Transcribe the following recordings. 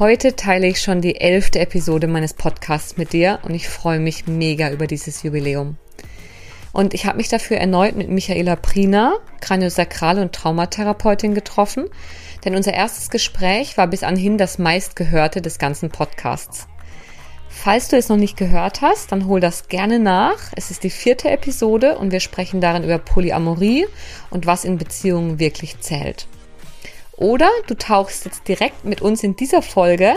Heute teile ich schon die elfte Episode meines Podcasts mit dir und ich freue mich mega über dieses Jubiläum. Und ich habe mich dafür erneut mit Michaela Prina, Kraniosakrale und Traumatherapeutin, getroffen, denn unser erstes Gespräch war bis anhin das meistgehörte des ganzen Podcasts. Falls du es noch nicht gehört hast, dann hol das gerne nach. Es ist die vierte Episode und wir sprechen darin über Polyamorie und was in Beziehungen wirklich zählt. Oder du tauchst jetzt direkt mit uns in dieser Folge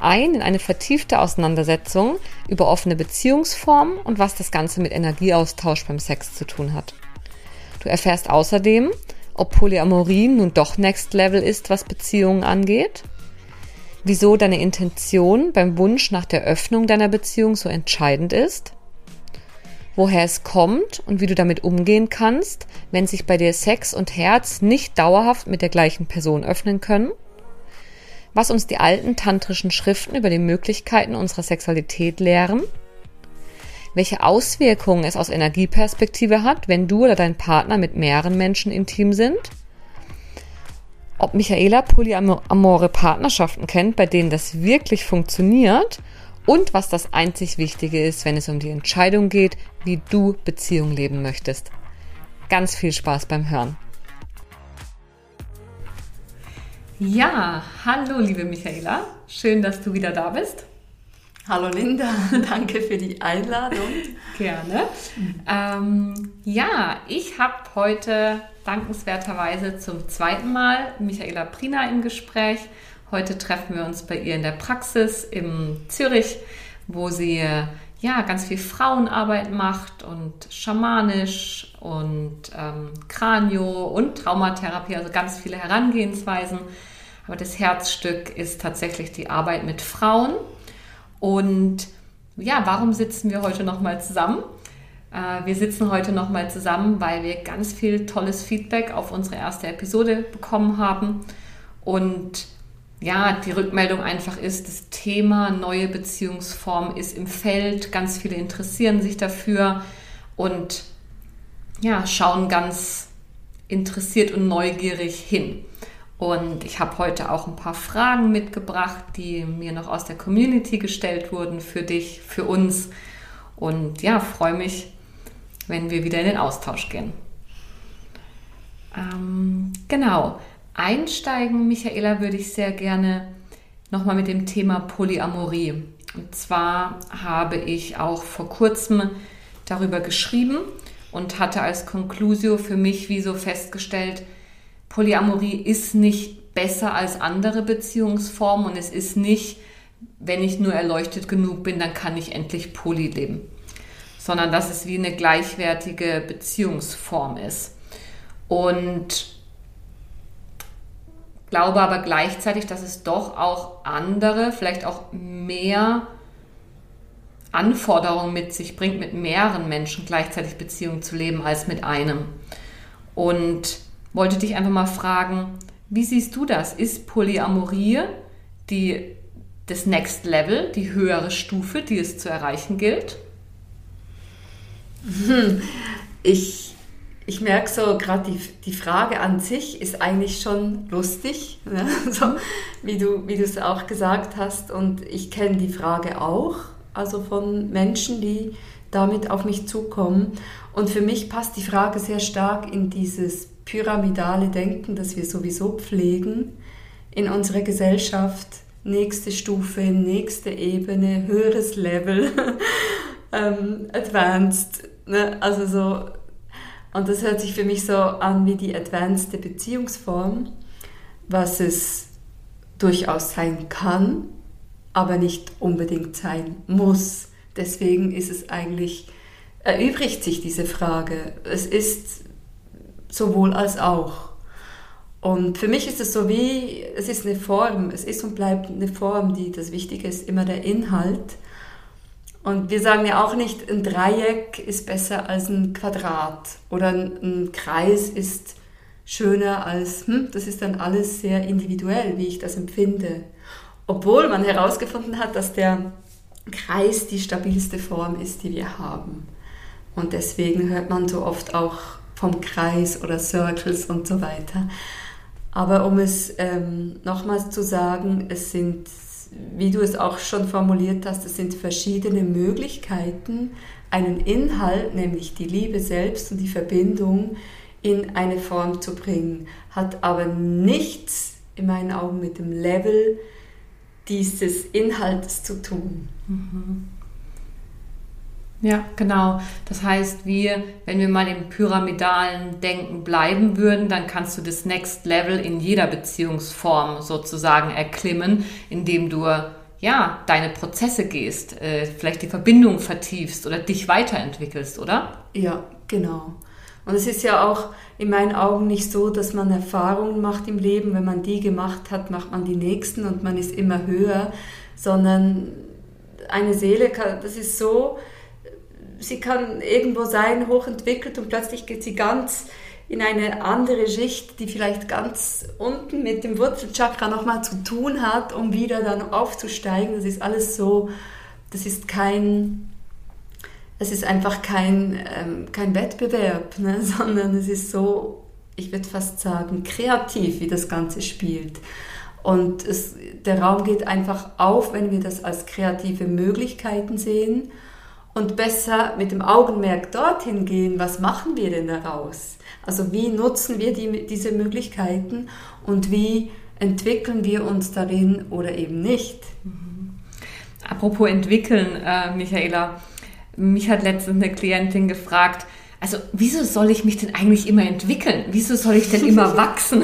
ein in eine vertiefte Auseinandersetzung über offene Beziehungsformen und was das Ganze mit Energieaustausch beim Sex zu tun hat. Du erfährst außerdem, ob Polyamorie nun doch Next Level ist, was Beziehungen angeht, wieso deine Intention beim Wunsch nach der Öffnung deiner Beziehung so entscheidend ist, woher es kommt und wie du damit umgehen kannst, wenn sich bei dir Sex und Herz nicht dauerhaft mit der gleichen Person öffnen können, was uns die alten tantrischen Schriften über die Möglichkeiten unserer Sexualität lehren, welche Auswirkungen es aus Energieperspektive hat, wenn du oder dein Partner mit mehreren Menschen intim sind, ob Michaela polyamore Partnerschaften kennt, bei denen das wirklich funktioniert und was das einzig Wichtige ist, wenn es um die Entscheidung geht, wie du Beziehung leben möchtest. Ganz viel Spaß beim Hören. Ja, hallo liebe Michaela, schön, dass du wieder da bist. Hallo Linda, danke für die Einladung. Gerne. Ähm, ja, ich habe heute dankenswerterweise zum zweiten Mal Michaela Prina im Gespräch Heute treffen wir uns bei ihr in der Praxis in Zürich, wo sie ja ganz viel Frauenarbeit macht und schamanisch und ähm, Kranio und Traumatherapie, also ganz viele Herangehensweisen. Aber das Herzstück ist tatsächlich die Arbeit mit Frauen. Und ja, warum sitzen wir heute nochmal zusammen? Äh, wir sitzen heute nochmal zusammen, weil wir ganz viel tolles Feedback auf unsere erste Episode bekommen haben. Und ja, die Rückmeldung einfach ist, das Thema neue Beziehungsform ist im Feld, ganz viele interessieren sich dafür und ja, schauen ganz interessiert und neugierig hin. Und ich habe heute auch ein paar Fragen mitgebracht, die mir noch aus der Community gestellt wurden für dich, für uns. Und ja, freue mich, wenn wir wieder in den Austausch gehen. Ähm, genau einsteigen, Michaela, würde ich sehr gerne nochmal mit dem Thema Polyamorie. Und zwar habe ich auch vor kurzem darüber geschrieben und hatte als Conclusio für mich wie so festgestellt, Polyamorie ist nicht besser als andere Beziehungsformen und es ist nicht, wenn ich nur erleuchtet genug bin, dann kann ich endlich Poly leben, sondern dass es wie eine gleichwertige Beziehungsform ist. Und glaube aber gleichzeitig, dass es doch auch andere, vielleicht auch mehr Anforderungen mit sich bringt, mit mehreren Menschen gleichzeitig Beziehungen zu leben als mit einem. Und wollte dich einfach mal fragen, wie siehst du das? Ist Polyamorie die, das Next Level, die höhere Stufe, die es zu erreichen gilt? Ich ich merke so, gerade die, die Frage an sich ist eigentlich schon lustig, ne? so, wie du wie es auch gesagt hast. Und ich kenne die Frage auch, also von Menschen, die damit auf mich zukommen. Und für mich passt die Frage sehr stark in dieses pyramidale Denken, das wir sowieso pflegen in unserer Gesellschaft. Nächste Stufe, nächste Ebene, höheres Level, ähm, advanced. Ne? Also so und das hört sich für mich so an wie die advanced Beziehungsform, was es durchaus sein kann, aber nicht unbedingt sein muss. Deswegen ist es eigentlich, erübrigt sich diese Frage. Es ist sowohl als auch. Und für mich ist es so wie, es ist eine Form, es ist und bleibt eine Form, die das Wichtige ist, immer der Inhalt. Und wir sagen ja auch nicht, ein Dreieck ist besser als ein Quadrat oder ein, Kreis ist schöner als, hm, das ist dann alles sehr individuell, wie ich das empfinde. Obwohl man herausgefunden hat, dass der Kreis die stabilste Form ist, die wir haben. Und deswegen hört man so oft auch vom Kreis oder Circles und so weiter. Aber um es ähm, nochmals zu sagen, es sind wie du es auch schon formuliert hast, es sind verschiedene Möglichkeiten, einen Inhalt, nämlich die Liebe selbst und die Verbindung, in eine Form zu bringen, hat aber nichts in meinen Augen mit dem Level dieses Inhalts zu tun. Mhm. Ja, genau. Das heißt, wir, wenn wir mal im pyramidalen Denken bleiben würden, dann kannst du das Next Level in jeder Beziehungsform sozusagen erklimmen, indem du ja deine Prozesse gehst, äh, vielleicht die Verbindung vertiefst oder dich weiterentwickelst, oder? Ja, genau. Und es ist ja auch in meinen Augen nicht so, dass man Erfahrungen macht im Leben. Wenn man die gemacht hat, macht man die nächsten und man ist immer höher, sondern eine Seele, das ist so, sie kann irgendwo sein, hochentwickelt und plötzlich geht sie ganz in eine andere Schicht, die vielleicht ganz unten mit dem Wurzelchakra nochmal zu tun hat, um wieder dann aufzusteigen. Das ist alles so, das ist kein, es ist einfach kein, ähm, kein Wettbewerb, ne? sondern es ist so, ich würde fast sagen, kreativ, wie das Ganze spielt. Und es, der Raum geht einfach auf, wenn wir das als kreative Möglichkeiten sehen und besser mit dem Augenmerk dorthin gehen, was machen wir denn daraus? Also wie nutzen wir die, diese Möglichkeiten und wie entwickeln wir uns darin oder eben nicht? Mhm. Apropos entwickeln, äh, Michaela, mich hat letztens eine Klientin gefragt, also wieso soll ich mich denn eigentlich immer entwickeln? Wieso soll ich denn immer wachsen?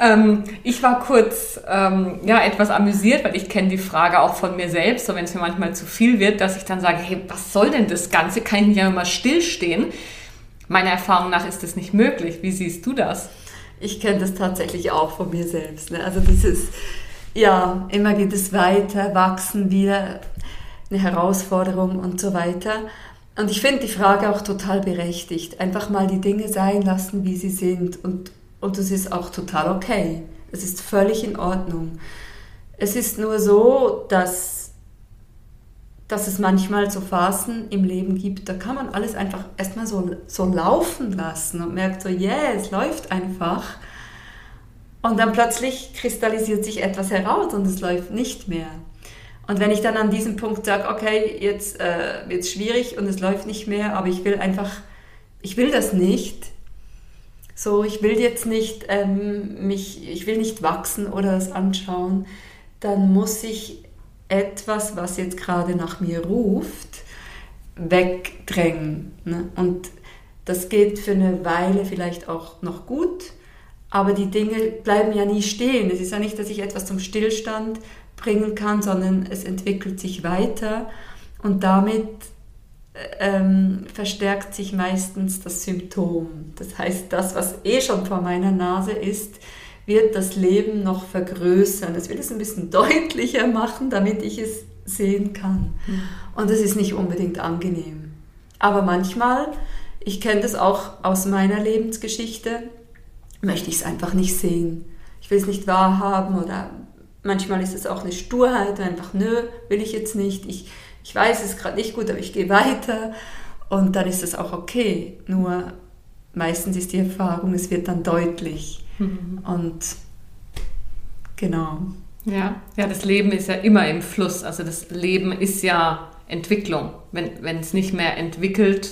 Ähm, ich war kurz ähm, ja, etwas amüsiert, weil ich kenne die Frage auch von mir selbst, so wenn es mir manchmal zu viel wird, dass ich dann sage, hey, was soll denn das Ganze? Kann ich nicht einmal stillstehen? Meiner Erfahrung nach ist das nicht möglich. Wie siehst du das? Ich kenne das tatsächlich auch von mir selbst. Ne? Also dieses, ja, immer geht es weiter, wachsen wieder, eine Herausforderung und so weiter. Und ich finde die Frage auch total berechtigt. Einfach mal die Dinge sein lassen, wie sie sind. Und, und das ist auch total okay. Es ist völlig in Ordnung. Es ist nur so, dass, dass es manchmal so Phasen im Leben gibt, da kann man alles einfach erstmal so, so laufen lassen und merkt so, yeah, es läuft einfach. Und dann plötzlich kristallisiert sich etwas heraus und es läuft nicht mehr. Und wenn ich dann an diesem Punkt sage, okay, jetzt äh, wird es schwierig und es läuft nicht mehr, aber ich will einfach, ich will das nicht. So, ich will jetzt nicht ähm, mich, ich will nicht wachsen oder das anschauen, dann muss ich etwas, was jetzt gerade nach mir ruft, wegdrängen. Ne? Und das geht für eine Weile vielleicht auch noch gut, aber die Dinge bleiben ja nie stehen. Es ist ja nicht, dass ich etwas zum Stillstand bringen kann, sondern es entwickelt sich weiter und damit ähm, verstärkt sich meistens das Symptom. Das heißt, das, was eh schon vor meiner Nase ist, wird das Leben noch vergrößern. Es wird es ein bisschen deutlicher machen, damit ich es sehen kann. Mhm. Und das ist nicht unbedingt angenehm. Aber manchmal, ich kenne das auch aus meiner Lebensgeschichte, möchte ich es einfach nicht sehen. Ich will es nicht wahrhaben oder Manchmal ist es auch eine Sturheit, einfach, nö, will ich jetzt nicht. Ich, ich weiß, es ist gerade nicht gut, aber ich gehe weiter. Und dann ist es auch okay. Nur meistens ist die Erfahrung, es wird dann deutlich. Mhm. Und genau. Ja, ja, das Leben ist ja immer im Fluss. Also das Leben ist ja Entwicklung. Wenn, es nicht mehr entwickelt,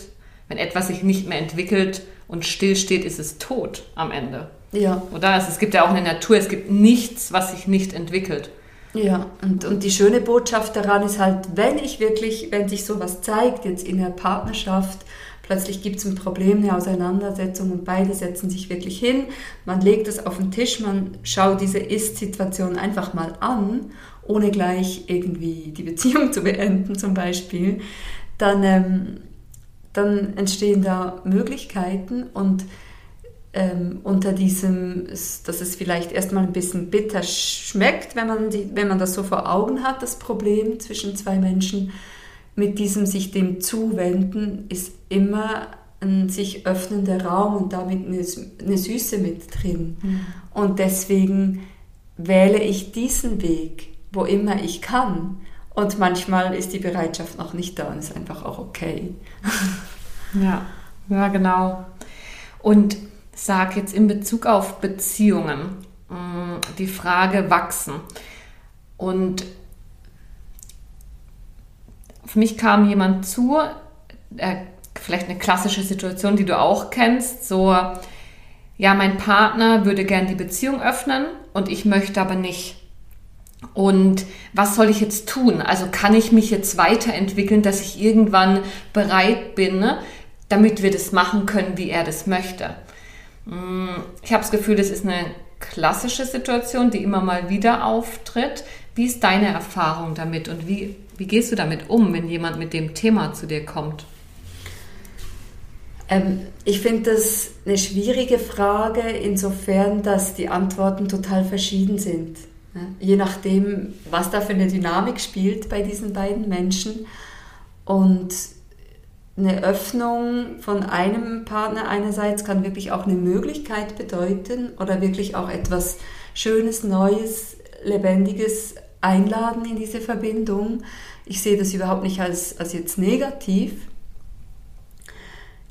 wenn etwas sich nicht mehr entwickelt und stillsteht, ist es tot am Ende. Ja. Oder? Also es gibt ja auch eine Natur, es gibt nichts, was sich nicht entwickelt. Ja, und, und die schöne Botschaft daran ist halt, wenn ich wirklich, wenn sich sowas zeigt, jetzt in der Partnerschaft, plötzlich gibt es ein Problem, eine Auseinandersetzung und beide setzen sich wirklich hin, man legt es auf den Tisch, man schaut diese Ist-Situation einfach mal an, ohne gleich irgendwie die Beziehung zu beenden zum Beispiel, dann, ähm, dann entstehen da Möglichkeiten und ähm, unter diesem, dass es vielleicht erstmal ein bisschen bitter schmeckt, wenn man, die, wenn man das so vor Augen hat, das Problem zwischen zwei Menschen. Mit diesem sich dem zuwenden ist immer ein sich öffnender Raum und damit eine, eine Süße mit drin. Mhm. Und deswegen wähle ich diesen Weg, wo immer ich kann. Und manchmal ist die Bereitschaft noch nicht da und ist einfach auch okay. Ja, ja, genau. Und sag jetzt in Bezug auf Beziehungen mm, die Frage wachsen. Und für mich kam jemand zu, äh, vielleicht eine klassische Situation, die du auch kennst, so, ja, mein Partner würde gern die Beziehung öffnen und ich möchte aber nicht. Und was soll ich jetzt tun? Also kann ich mich jetzt weiterentwickeln, dass ich irgendwann bereit bin, ne, damit wir das machen können, wie er das möchte? Mm, ich habe das Gefühl, das ist eine klassische Situation, die immer mal wieder auftritt. Wie ist deine Erfahrung damit und wie, wie gehst du damit um, wenn jemand mit dem Thema zu dir kommt? Ähm, ich finde das eine schwierige Frage, insofern, dass die Antworten total verschieden sind. Je nachdem, was da für eine Dynamik spielt bei diesen beiden Menschen. Und eine Öffnung von einem Partner einerseits kann wirklich auch eine Möglichkeit bedeuten oder wirklich auch etwas Schönes, Neues, Lebendiges einladen in diese Verbindung. Ich sehe das überhaupt nicht als, als jetzt negativ.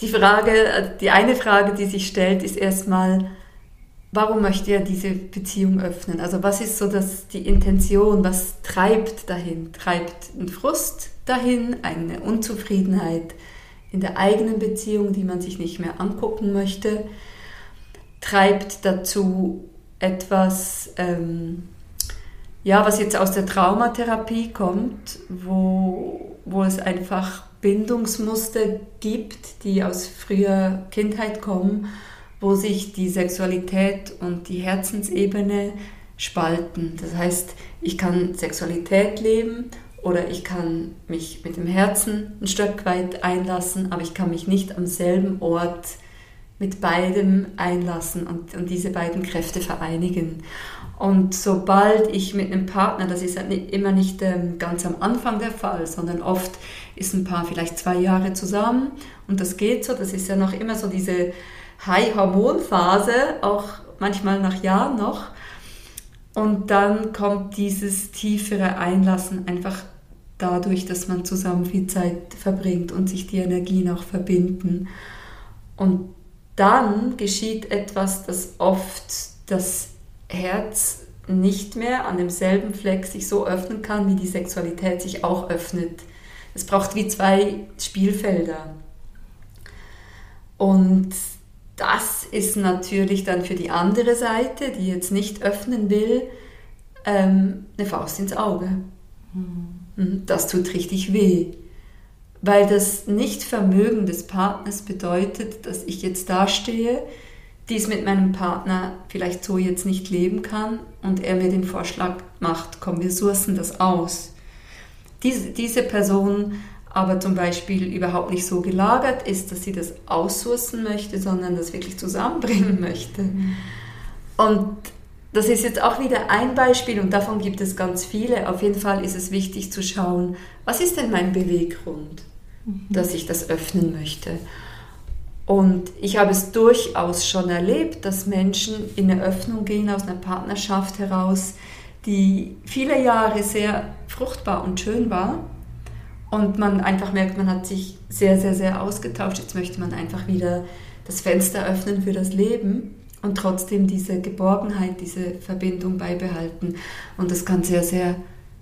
Die Frage, die eine Frage, die sich stellt, ist erstmal, warum möchte er diese Beziehung öffnen? Also was ist so das, die Intention, was treibt dahin? Treibt ein Frust dahin, eine Unzufriedenheit, in der eigenen Beziehung, die man sich nicht mehr angucken möchte, treibt dazu etwas, ähm, ja, was jetzt aus der Traumatherapie kommt, wo, wo es einfach Bindungsmuster gibt, die aus früher Kindheit kommen, wo sich die Sexualität und die Herzensebene spalten. Das heißt, ich kann Sexualität leben oder ich kann mich mit dem Herzen ein Stück weit einlassen, aber ich kann mich nicht am selben Ort mit beidem einlassen und, und diese beiden Kräfte vereinigen. Und sobald ich mit einem Partner, das ist immer nicht ähm, ganz am Anfang der Fall, sondern oft ist ein Paar vielleicht zwei Jahre zusammen und das geht so, das ist ja noch immer so diese High-Hormon-Phase, auch manchmal nach Jahren noch. Und dann kommt dieses tiefere Einlassen einfach dadurch, dass man zusammen viel Zeit verbringt und sich die Energien auch verbinden. Und dann geschieht etwas, das oft das Herz nicht mehr an demselben Fleck sich so öffnen kann, wie die Sexualität sich auch öffnet. Es braucht wie zwei Spielfelder. Und das ist natürlich dann für die andere Seite, die jetzt nicht öffnen will, ähm, eine Faust ins Auge. Mhm. Mhm, das tut richtig weh, weil das Nichtvermögen des Partners bedeutet, dass ich jetzt dastehe, dies mit meinem Partner vielleicht so jetzt nicht leben kann und er mir den Vorschlag macht, komm, wir sourcen das aus. Diese, diese Person aber zum Beispiel überhaupt nicht so gelagert ist, dass sie das aussourcen möchte, sondern das wirklich zusammenbringen möchte. Mhm. Und das ist jetzt auch wieder ein Beispiel und davon gibt es ganz viele. Auf jeden Fall ist es wichtig zu schauen, was ist denn mein Beweggrund, mhm. dass ich das öffnen möchte. Und ich habe es durchaus schon erlebt, dass Menschen in eine Öffnung gehen aus einer Partnerschaft heraus, die viele Jahre sehr fruchtbar und schön war. Und man einfach merkt, man hat sich sehr, sehr, sehr ausgetauscht. Jetzt möchte man einfach wieder das Fenster öffnen für das Leben und trotzdem diese Geborgenheit, diese Verbindung beibehalten. Und das kann sehr, sehr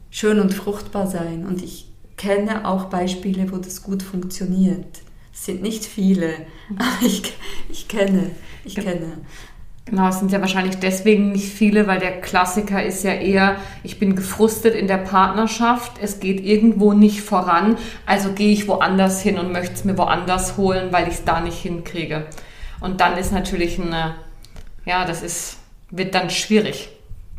schön und fruchtbar sein. Und ich kenne auch Beispiele, wo das gut funktioniert. Es sind nicht viele, aber ich, ich kenne, ich kenne. Genau, es sind ja wahrscheinlich deswegen nicht viele, weil der Klassiker ist ja eher, ich bin gefrustet in der Partnerschaft, es geht irgendwo nicht voran, also gehe ich woanders hin und möchte es mir woanders holen, weil ich es da nicht hinkriege. Und dann ist natürlich eine ja, das ist, wird dann schwierig,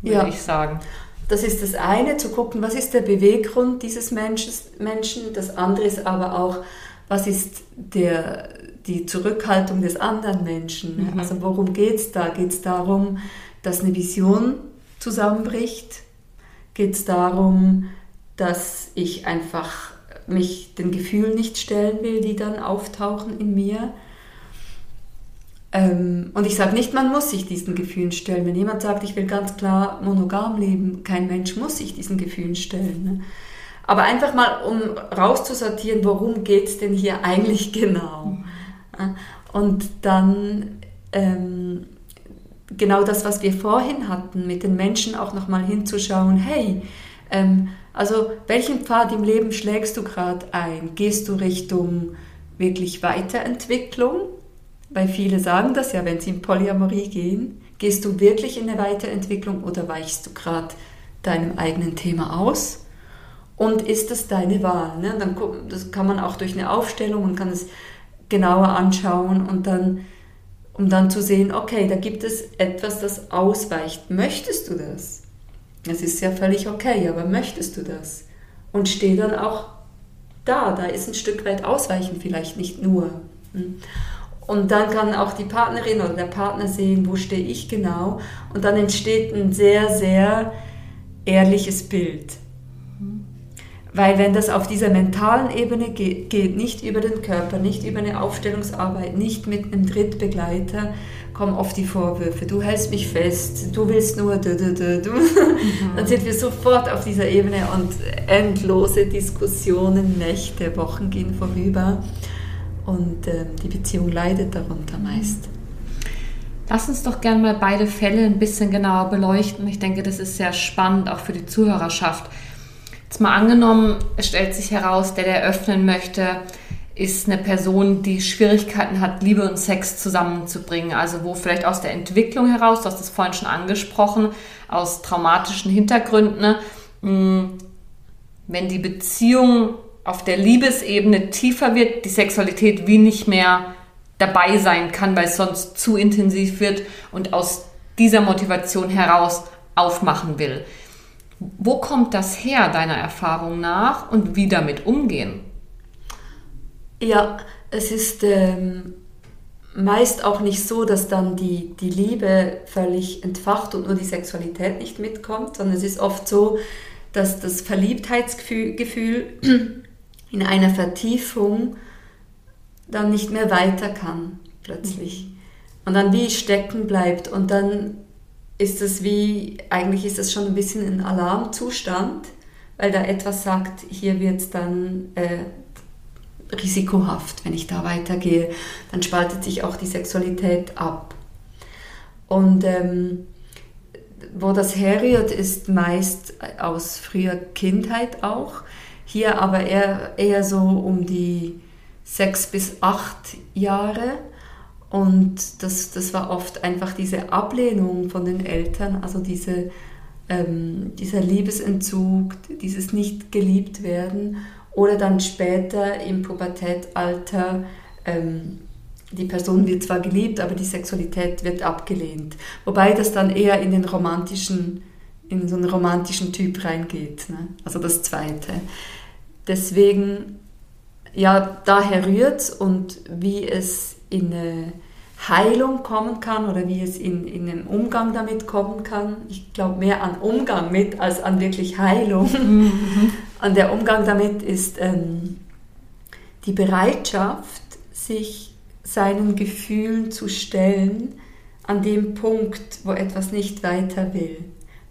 würde ja. ich sagen. Das ist das eine, zu gucken, was ist der Beweggrund dieses Menschen. Das andere ist aber auch, was ist der, die Zurückhaltung des anderen Menschen. Mhm. Also worum geht es da? Geht es darum, dass eine Vision zusammenbricht? Geht es darum, dass ich einfach mich den Gefühlen nicht stellen will, die dann auftauchen in mir? Ähm, und ich sage nicht, man muss sich diesen Gefühlen stellen. Wenn jemand sagt, ich will ganz klar monogam leben, kein Mensch muss sich diesen Gefühlen stellen. Ne? Aber einfach mal, um rauszusortieren, worum geht es denn hier eigentlich genau. Und dann ähm, genau das, was wir vorhin hatten, mit den Menschen auch nochmal hinzuschauen, hey, ähm, also welchen Pfad im Leben schlägst du gerade ein? Gehst du Richtung wirklich Weiterentwicklung? Weil viele sagen das ja, wenn sie in Polyamorie gehen. Gehst du wirklich in eine Weiterentwicklung oder weichst du gerade deinem eigenen Thema aus? Und ist das deine Wahl? Ne? Dann, das kann man auch durch eine Aufstellung, man kann es genauer anschauen und dann, um dann zu sehen, okay, da gibt es etwas, das ausweicht. Möchtest du das? Es ist ja völlig okay, aber möchtest du das? Und steh dann auch da, da ist ein Stück weit Ausweichen vielleicht nicht nur. Und dann kann auch die Partnerin oder der Partner sehen, wo stehe ich genau. Und dann entsteht ein sehr, sehr ehrliches Bild. Weil wenn das auf dieser mentalen Ebene geht, geht, nicht über den Körper, nicht über eine Aufstellungsarbeit, nicht mit einem Drittbegleiter, kommen oft die Vorwürfe, du hältst mich fest, du willst nur, du, du, du, du. Mhm. Dann sind wir sofort auf dieser Ebene und endlose Diskussionen, Nächte, Wochen gehen vorüber und äh, die Beziehung leidet darunter meist. Lass uns doch gerne mal beide Fälle ein bisschen genauer beleuchten. Ich denke, das ist sehr spannend, auch für die Zuhörerschaft. Jetzt mal angenommen, es stellt sich heraus, der, der öffnen möchte, ist eine Person, die Schwierigkeiten hat, Liebe und Sex zusammenzubringen. Also wo vielleicht aus der Entwicklung heraus, du hast das vorhin schon angesprochen, aus traumatischen Hintergründen, hm, wenn die Beziehung auf der Liebesebene tiefer wird, die Sexualität wie nicht mehr dabei sein kann, weil es sonst zu intensiv wird und aus dieser Motivation heraus aufmachen will. Wo kommt das her, deiner Erfahrung nach, und wie damit umgehen? Ja, es ist ähm, meist auch nicht so, dass dann die, die Liebe völlig entfacht und nur die Sexualität nicht mitkommt, sondern es ist oft so, dass das Verliebtheitsgefühl in einer Vertiefung dann nicht mehr weiter kann, plötzlich. Und dann wie stecken bleibt und dann ist es wie, eigentlich ist es schon ein bisschen ein Alarmzustand, weil da etwas sagt, hier wird es dann äh, risikohaft, wenn ich da weitergehe. Dann spaltet sich auch die Sexualität ab. Und ähm, wo das herrührt, ist meist aus früher Kindheit auch. Hier aber eher, eher so um die sechs bis acht Jahre. Und das, das war oft einfach diese Ablehnung von den Eltern, also diese, ähm, dieser Liebesentzug, dieses nicht geliebt werden oder dann später im Pubertätalter, ähm, die Person wird zwar geliebt, aber die Sexualität wird abgelehnt. Wobei das dann eher in den romantischen, in so einen romantischen Typ reingeht, ne? also das Zweite. Deswegen, ja, daher rührt und wie es in eine Heilung kommen kann oder wie es in, in einen Umgang damit kommen kann. Ich glaube mehr an Umgang mit als an wirklich Heilung. Mhm. Und der Umgang damit ist ähm, die Bereitschaft, sich seinen Gefühlen zu stellen an dem Punkt, wo etwas nicht weiter will.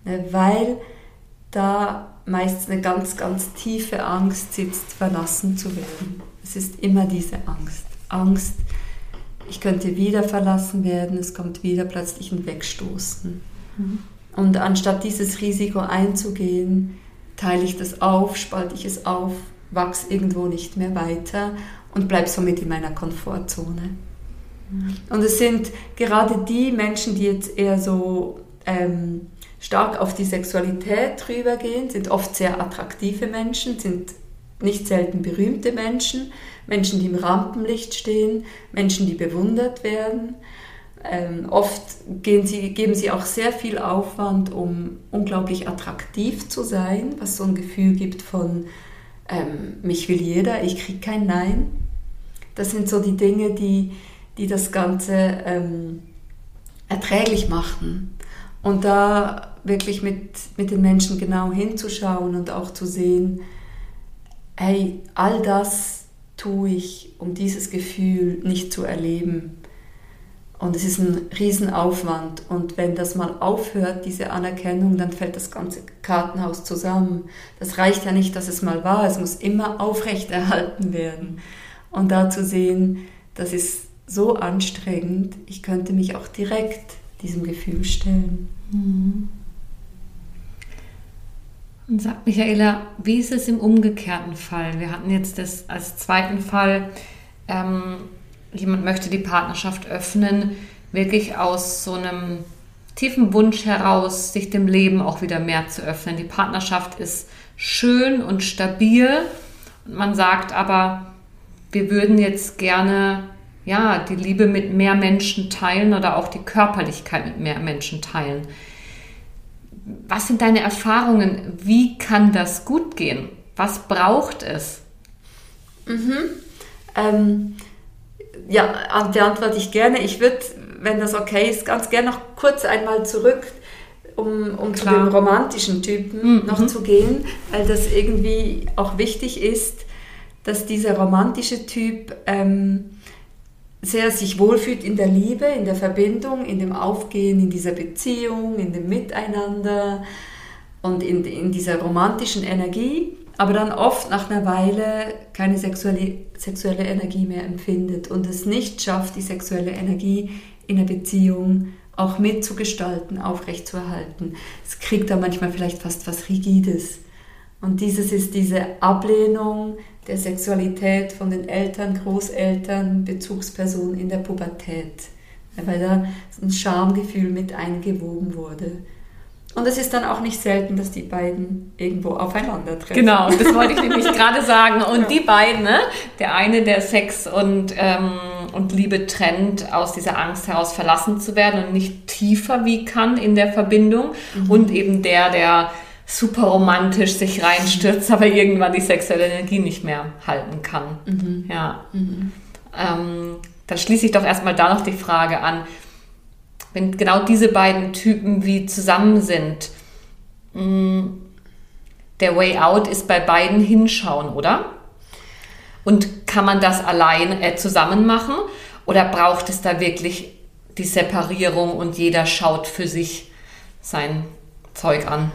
Ne, weil da meist eine ganz, ganz tiefe Angst sitzt, verlassen zu werden. Es ist immer diese Angst. Angst, ich könnte wieder verlassen werden, es kommt wieder plötzlich ein Wegstoßen. Mhm. Und anstatt dieses Risiko einzugehen, teile ich das auf, spalte ich es auf, wachse irgendwo nicht mehr weiter und bleibe somit in meiner Komfortzone. Mhm. Und es sind gerade die Menschen, die jetzt eher so ähm, stark auf die Sexualität rübergehen, sind oft sehr attraktive Menschen, sind nicht selten berühmte Menschen, Menschen, die im Rampenlicht stehen, Menschen, die bewundert werden. Ähm, oft sie, geben sie auch sehr viel Aufwand, um unglaublich attraktiv zu sein, was so ein Gefühl gibt von, ähm, mich will jeder, ich kriege kein Nein. Das sind so die Dinge, die, die das Ganze ähm, erträglich machen. Und da wirklich mit, mit den Menschen genau hinzuschauen und auch zu sehen, hey, all das tue ich, um dieses Gefühl nicht zu erleben. Und es ist ein Riesenaufwand. Und wenn das mal aufhört, diese Anerkennung, dann fällt das ganze Kartenhaus zusammen. Das reicht ja nicht, dass es mal war. Es muss immer aufrechterhalten werden. Und da zu sehen, das ist so anstrengend, ich könnte mich auch direkt diesem Gefühl stellen. Mhm. Und sagt Michaela, wie ist es im umgekehrten Fall? Wir hatten jetzt das als zweiten Fall, ähm, jemand möchte die Partnerschaft öffnen, wirklich aus so einem tiefen Wunsch heraus, sich dem Leben auch wieder mehr zu öffnen. Die Partnerschaft ist schön und stabil und man sagt aber, wir würden jetzt gerne ja, die Liebe mit mehr Menschen teilen oder auch die Körperlichkeit mit mehr Menschen teilen. Was sind deine Erfahrungen? Wie kann das gut gehen? Was braucht es? Mhm. Ähm, ja, beantworte ich gerne. Ich würde, wenn das okay ist, ganz gerne noch kurz einmal zurück, um, um zu dem romantischen Typen mhm. noch zu gehen, weil das irgendwie auch wichtig ist, dass dieser romantische Typ ähm, sehr sich wohlfühlt in der Liebe, in der Verbindung, in dem Aufgehen, in dieser Beziehung, in dem Miteinander und in, in dieser romantischen Energie, aber dann oft nach einer Weile keine sexuelle, sexuelle Energie mehr empfindet und es nicht schafft, die sexuelle Energie in der Beziehung auch mitzugestalten, aufrechtzuerhalten. Es kriegt da manchmal vielleicht fast was Rigides. Und dieses ist diese Ablehnung, der Sexualität von den Eltern, Großeltern, Bezugspersonen in der Pubertät, weil da ein Schamgefühl mit eingewoben wurde. Und es ist dann auch nicht selten, dass die beiden irgendwo aufeinandertreffen. Genau, das wollte ich nämlich gerade sagen. Und ja. die beiden, ne? der eine, der Sex und, ähm, und Liebe trennt, aus dieser Angst heraus verlassen zu werden und nicht tiefer wie kann in der Verbindung. Mhm. Und eben der, der super romantisch sich reinstürzt, aber irgendwann die sexuelle Energie nicht mehr halten kann. Mhm. Ja. Mhm. Ähm, dann schließe ich doch erstmal da noch die Frage an, wenn genau diese beiden Typen wie zusammen sind, mh, mm, der Way Out ist bei beiden hinschauen, oder? Und kann man das allein äh, zusammen machen oder braucht es da wirklich die Separierung und jeder schaut für sich sein Zeug an?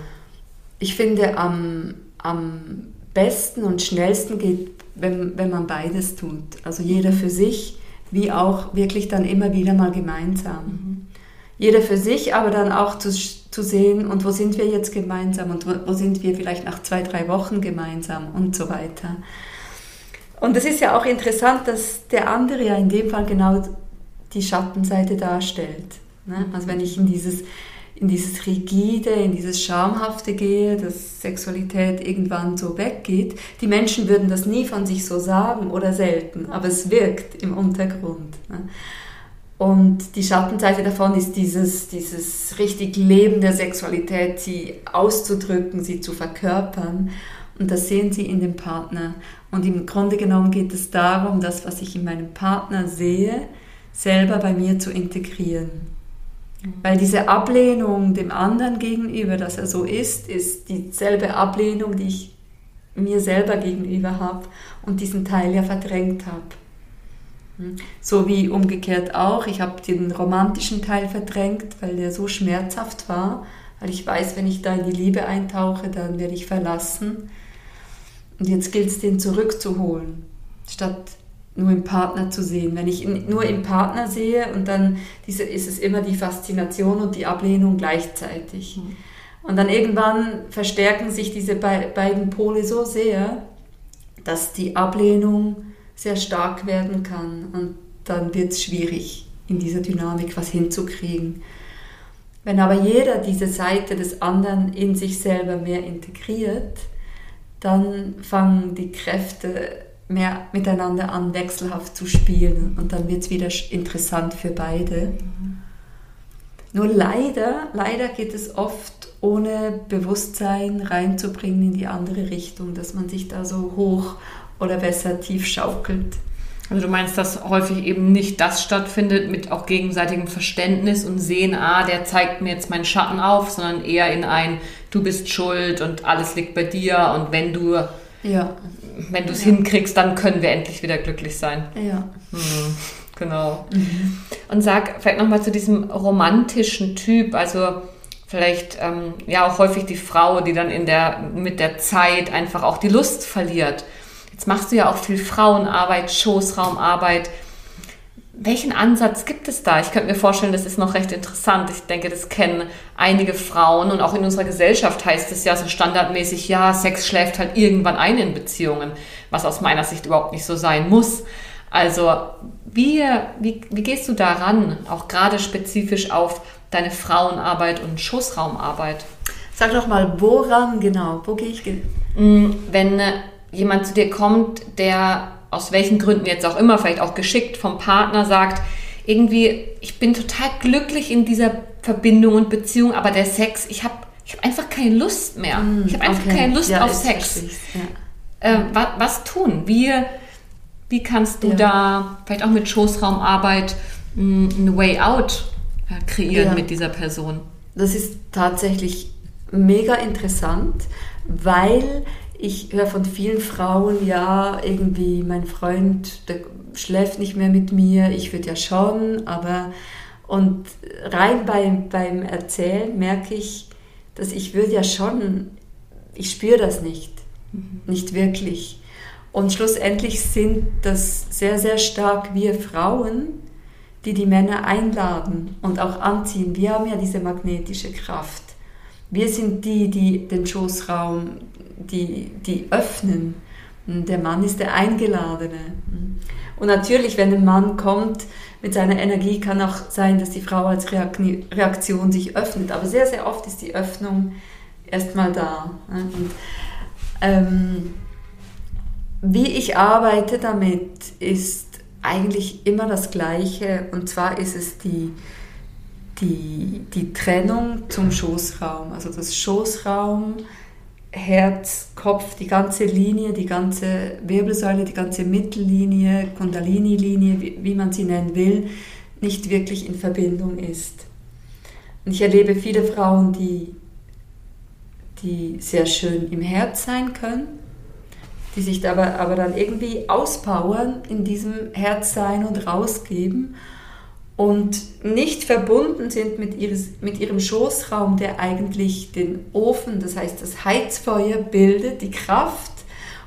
Ich finde, am, am besten und schnellsten geht, wenn, wenn man beides tut. Also jeder für sich, wie auch wirklich dann immer wieder mal gemeinsam. Mhm. Jeder für sich, aber dann auch zu, zu sehen, und wo sind wir jetzt gemeinsam und wo, wo sind wir vielleicht nach zwei, drei Wochen gemeinsam und so weiter. Und es ist ja auch interessant, dass der andere ja in dem Fall genau die Schattenseite darstellt. Ne? Also wenn ich in dieses in dieses Rigide, in dieses Schamhafte gehe, dass Sexualität irgendwann so weggeht. Die Menschen würden das nie von sich so sagen oder selten, aber es wirkt im Untergrund. Ne? Und die Schattenseite davon ist dieses, dieses richtig Leben der Sexualität, sie auszudrücken, sie zu verkörpern. Und das sehen sie in dem Partner. Und im Grunde genommen geht es darum, das, was ich in meinem Partner sehe, selber bei mir zu integrieren. Weil diese Ablehnung dem anderen gegenüber, dass er so ist, ist dieselbe Ablehnung, die ich mir selber gegenüber habe und diesen Teil ja verdrängt habe. Hm. So wie umgekehrt auch, ich habe den romantischen Teil verdrängt, weil der so schmerzhaft war, weil ich weiß, wenn ich da in die Liebe eintauche, dann werde ich verlassen. Und jetzt gilt es, den zurückzuholen, statt nur im Partner zu sehen. Wenn ich ihn nur im Partner sehe und dann diese, ist es immer die Faszination und die Ablehnung gleichzeitig. Mhm. Und dann irgendwann verstärken sich diese be beiden Pole so sehr, dass die Ablehnung sehr stark werden kann und dann wird es schwierig, in dieser Dynamik was hinzukriegen. Wenn aber jeder diese Seite des anderen in sich selber mehr integriert, dann fangen die Kräfte mehr miteinander an, wechselhaft zu spielen. Und dann wird es wieder interessant für beide. Mhm. Nur leider, leider geht es oft ohne Bewusstsein reinzubringen in die andere Richtung, dass man sich da so hoch oder besser tief schaukelt. Also du meinst, dass häufig eben nicht das stattfindet mit auch gegenseitigem Verständnis und sehen, ah, der zeigt mir jetzt meinen Schatten auf, sondern eher in ein, du bist schuld und alles liegt bei dir und wenn du ja. Wenn du es ja. hinkriegst, dann können wir endlich wieder glücklich sein. Ja. Hm, genau. Mhm. Und sag vielleicht nochmal zu diesem romantischen Typ, also vielleicht ähm, ja auch häufig die Frau, die dann in der, mit der Zeit einfach auch die Lust verliert. Jetzt machst du ja auch viel Frauenarbeit, Schoßraumarbeit. Welchen Ansatz gibt es da? Ich könnte mir vorstellen, das ist noch recht interessant. Ich denke, das kennen einige Frauen und auch in unserer Gesellschaft heißt es ja so standardmäßig, ja, Sex schläft halt irgendwann ein in Beziehungen, was aus meiner Sicht überhaupt nicht so sein muss. Also, wie, wie, wie gehst du daran, auch gerade spezifisch auf deine Frauenarbeit und Schoßraumarbeit? Sag doch mal, woran genau? Wo gehe ich? Mm, wenn jemand zu dir kommt, der aus welchen Gründen jetzt auch immer, vielleicht auch geschickt vom Partner sagt, irgendwie, ich bin total glücklich in dieser Verbindung und Beziehung, aber der Sex, ich habe ich hab einfach keine Lust mehr. Mm, ich habe einfach okay. keine Lust ja, auf Sex. Ja. Äh, was, was, tun? Wie, wie kannst du ja. da vielleicht auch mit Schoßraumarbeit mm, eine Way out äh, kreieren mit dieser Person? Das ist tatsächlich mega interessant, weil ich höre von vielen Frauen, ja, irgendwie mein Freund, der schläft nicht mehr mit mir, ich würde ja schon, aber und rein beim, beim Erzählen merke ich, dass ich würde ja schon, ich spüre das nicht, mhm. nicht wirklich. Und schlussendlich sind das sehr, sehr stark wir Frauen, die die Männer einladen und auch anziehen. Wir haben ja diese magnetische Kraft. Wir sind die, die den Schoßraum die, die öffnen. Der Mann ist der Eingeladene. Und natürlich, wenn ein Mann kommt mit seiner Energie, kann auch sein, dass die Frau als Reaktion sich öffnet. Aber sehr, sehr oft ist die Öffnung erstmal da. Und, ähm, wie ich arbeite damit, ist eigentlich immer das Gleiche. Und zwar ist es die, die, die Trennung zum Schoßraum. Also das Schoßraum Herz, Kopf, die ganze Linie, die ganze Wirbelsäule, die ganze Mittellinie, Kundalini-Linie, wie, wie man sie nennen will, nicht wirklich in Verbindung ist. Und ich erlebe viele Frauen, die, die sehr schön im Herz sein können, die sich aber, aber dann irgendwie auspowern in diesem Herzsein und rausgeben und nicht verbunden sind mit, ihres, mit ihrem Schoßraum, der eigentlich den Ofen, das heißt das Heizfeuer bildet, die Kraft,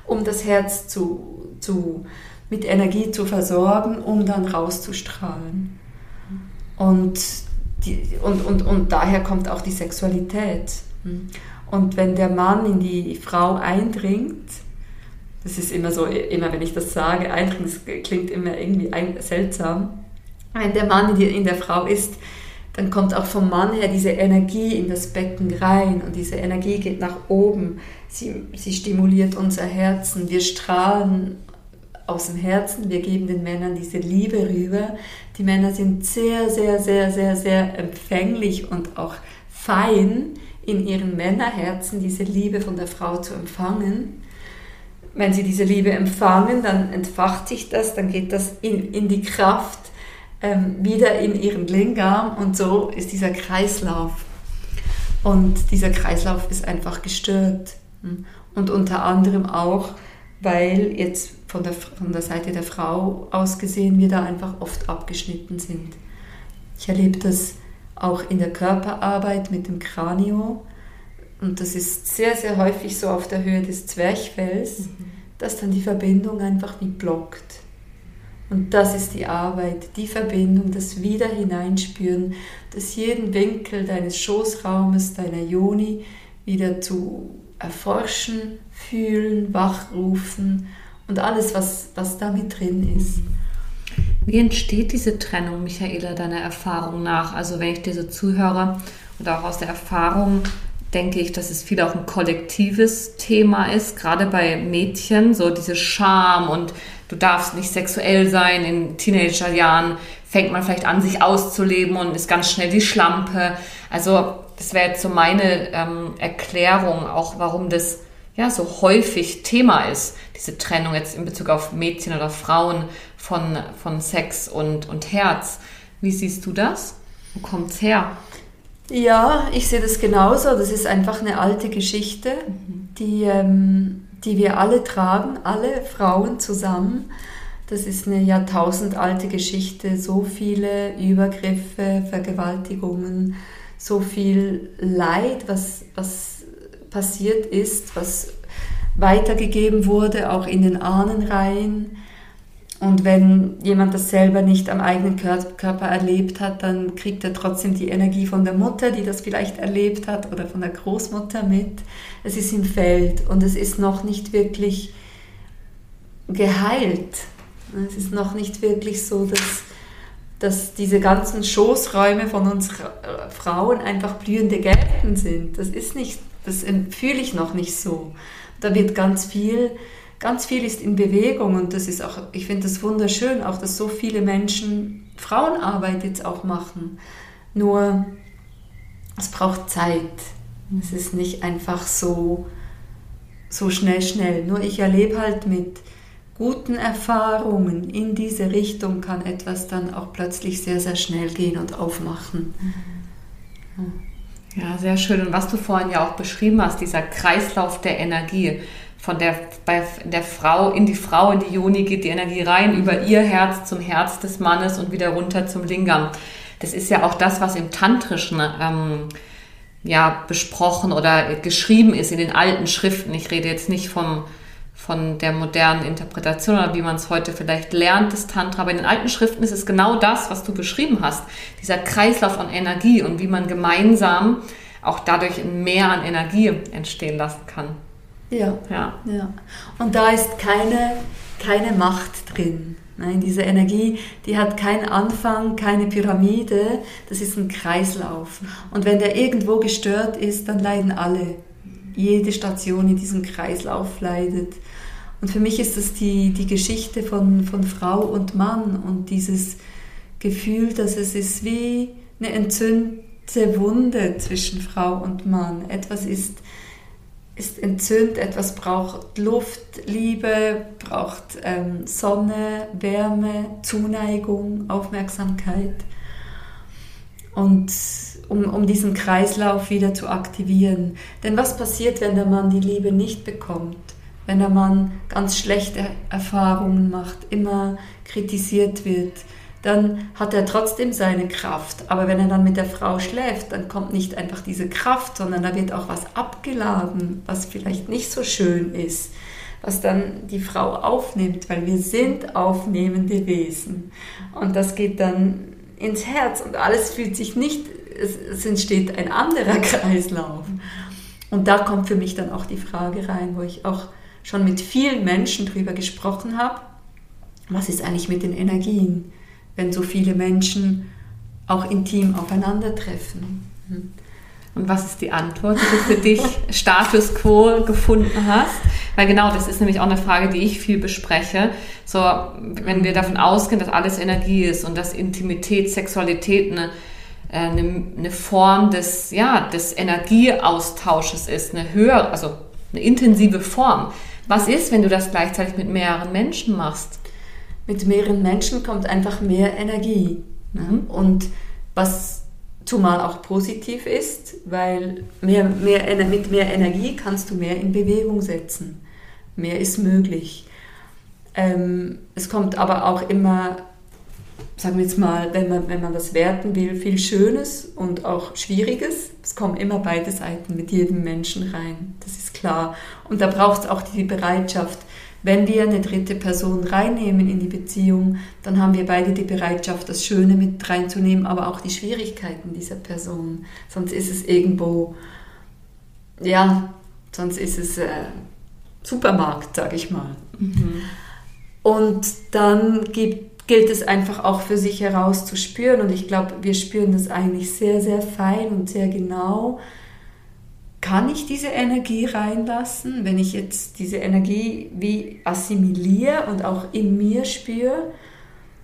um das Herz zu, zu, mit Energie zu versorgen, um dann rauszustrahlen. Und, die, und, und, und daher kommt auch die Sexualität. Und wenn der Mann in die Frau eindringt, das ist immer so, immer wenn ich das sage, eindringen, das klingt immer irgendwie seltsam, wenn der Mann in der Frau ist, dann kommt auch vom Mann her diese Energie in das Becken rein und diese Energie geht nach oben. Sie, sie stimuliert unser Herzen. Wir strahlen aus dem Herzen. Wir geben den Männern diese Liebe rüber. Die Männer sind sehr, sehr, sehr, sehr, sehr empfänglich und auch fein in ihren Männerherzen, diese Liebe von der Frau zu empfangen. Wenn sie diese Liebe empfangen, dann entfacht sich das, dann geht das in, in die Kraft ähm, wieder in ihren Lingam und so ist dieser Kreislauf. Und dieser Kreislauf ist einfach gestört. Und unter anderem auch, weil jetzt von der, von der Seite der Frau aus gesehen wir da einfach oft abgeschnitten sind. Ich erlebe das auch in der Körperarbeit mit dem Kranio. Und das ist sehr, sehr häufig so auf der Höhe des Zwerchfells, mhm. dass dann die Verbindung einfach wie blockt. Und das ist die Arbeit, die Verbindung, das Wieder hineinspüren, das jeden Winkel deines Schoßraumes, deiner Joni wieder zu erforschen, fühlen, wachrufen und alles, was, was da mit drin ist. Wie entsteht diese Trennung, Michaela, deiner Erfahrung nach? Also wenn ich dir so zuhöre und auch aus der Erfahrung denke ich, dass es viel auch ein kollektives Thema ist, gerade bei Mädchen, so diese Scham und du darfst nicht sexuell sein. In Teenagerjahren fängt man vielleicht an, sich auszuleben und ist ganz schnell die Schlampe. Also das wäre jetzt so meine ähm, Erklärung, auch warum das ja so häufig Thema ist, diese Trennung jetzt in Bezug auf Mädchen oder Frauen von, von Sex und, und Herz. Wie siehst du das? Wo kommt's her? Ja, ich sehe das genauso. Das ist einfach eine alte Geschichte, mhm. die, ähm, die wir alle tragen, alle Frauen zusammen. Das ist eine jahrtausendalte Geschichte, so viele Übergriffe, Vergewaltigungen, so viel Leid, was, was passiert ist, was weitergegeben wurde, auch in den Ahnenreihen. Und wenn jemand das selber nicht am eigenen Körper erlebt hat, dann kriegt er trotzdem die Energie von der Mutter, die das vielleicht erlebt hat, oder von der Großmutter mit. Es ist im Feld und es ist noch nicht wirklich geheilt. Es ist noch nicht wirklich so, dass, dass diese ganzen Schoßräume von uns Frauen einfach blühende Gärten sind. Das ist nicht, das fühle ich noch nicht so. Da wird ganz viel ganz viel ist in Bewegung und das ist auch, ich finde das wunderschön, auch dass so viele Menschen Frauenarbeit jetzt auch machen. Nur es braucht Zeit. Es ist nicht einfach so, so schnell, schnell. Nur ich erlebe halt mit guten Erfahrungen in diese Richtung kann etwas dann auch plötzlich sehr, sehr schnell gehen und aufmachen. Ja, sehr schön. Und was du vorhin ja auch beschrieben hast, dieser Kreislauf der Energie von der, bei der Frau in die Frau, in die Joni geht die Energie rein, über ihr Herz zum Herz des Mannes und wieder runter zum Lingam. Das ist ja auch das, was im Tantrischen ähm, ja, besprochen oder geschrieben ist in den alten Schriften. Ich rede jetzt nicht vom, von der modernen Interpretation oder wie man es heute vielleicht lernt, das Tantra. Aber in den alten Schriften ist es genau das, was du beschrieben hast. Dieser Kreislauf an Energie und wie man gemeinsam auch dadurch ein Mehr an Energie entstehen lassen kann. Ja. ja. ja. Und da ist keine, keine Macht drin. Nein, diese Energie, die hat keinen Anfang, keine Pyramide, das ist ein Kreislauf. Und wenn der irgendwo gestört ist, dann leiden alle. Jede Station in diesem Kreislauf leidet. Und für mich ist das die, die Geschichte von, von Frau und Mann und dieses Gefühl, dass es ist wie eine entzündete Wunde zwischen Frau und Mann. Etwas ist ist entzündet, etwas braucht Luft, Liebe, braucht ähm, Sonne, Wärme, Zuneigung, Aufmerksamkeit. Und um, um diesen Kreislauf wieder zu aktivieren. Denn was passiert, wenn der Mann die Liebe nicht bekommt? Wenn der Mann ganz schlechte Erfahrungen macht, immer kritisiert wird, dann hat er trotzdem seine Kraft. Aber wenn er dann mit der Frau schläft, dann kommt nicht einfach diese Kraft, sondern da wird auch was abgeladen, was vielleicht nicht so schön ist, was dann die Frau aufnimmt, weil wir sind aufnehmende Wesen. Und das geht dann ins Herz und alles fühlt sich nicht, es, entsteht ein anderer Kreislauf. Und da kommt für mich dann auch die Frage rein, wo ich auch schon mit vielen Menschen drüber gesprochen habe, was ist eigentlich mit den Energien? Wenn so viele Menschen auch intim aufeinandertreffen. Hm. Und was ist die Antwort, die du für dich Status quo gefunden hast? Weil genau, das ist nämlich auch eine Frage, die ich viel bespreche. So, wenn wir davon ausgehen, dass alles Energie ist und dass Intimität, Sexualität eine, äh, eine, eine Form des, ja, des Energieaustausches ist, eine höhere, also eine intensive Form. Was ist, wenn du das gleichzeitig mit mehreren Menschen machst? Mit mehreren Menschen kommt einfach mehr Energie. Mhm. Und was zumal auch positiv ist, weil mehr, mehr, mit mehr Energie kannst du mehr in Bewegung setzen. Mehr ist möglich. Ähm, es kommt aber auch immer, sagen wir jetzt mal, wenn man, wenn man das werten will, viel Schönes und auch Schwieriges. Es kommen immer beide Seiten mit jedem Menschen rein, das ist klar. Und da braucht es auch die Bereitschaft, wenn wir eine dritte Person reinnehmen in die Beziehung, dann haben wir beide die Bereitschaft, das Schöne mit reinzunehmen, aber auch die Schwierigkeiten dieser Person. Sonst ist es irgendwo, ja, sonst ist es äh, Supermarkt, sage ich mal. Mhm. Und dann gibt, gilt es einfach auch für sich herauszuspüren. Und ich glaube, wir spüren das eigentlich sehr, sehr fein und sehr genau kann ich diese Energie reinlassen, wenn ich jetzt diese Energie wie assimiliere und auch in mir spüre?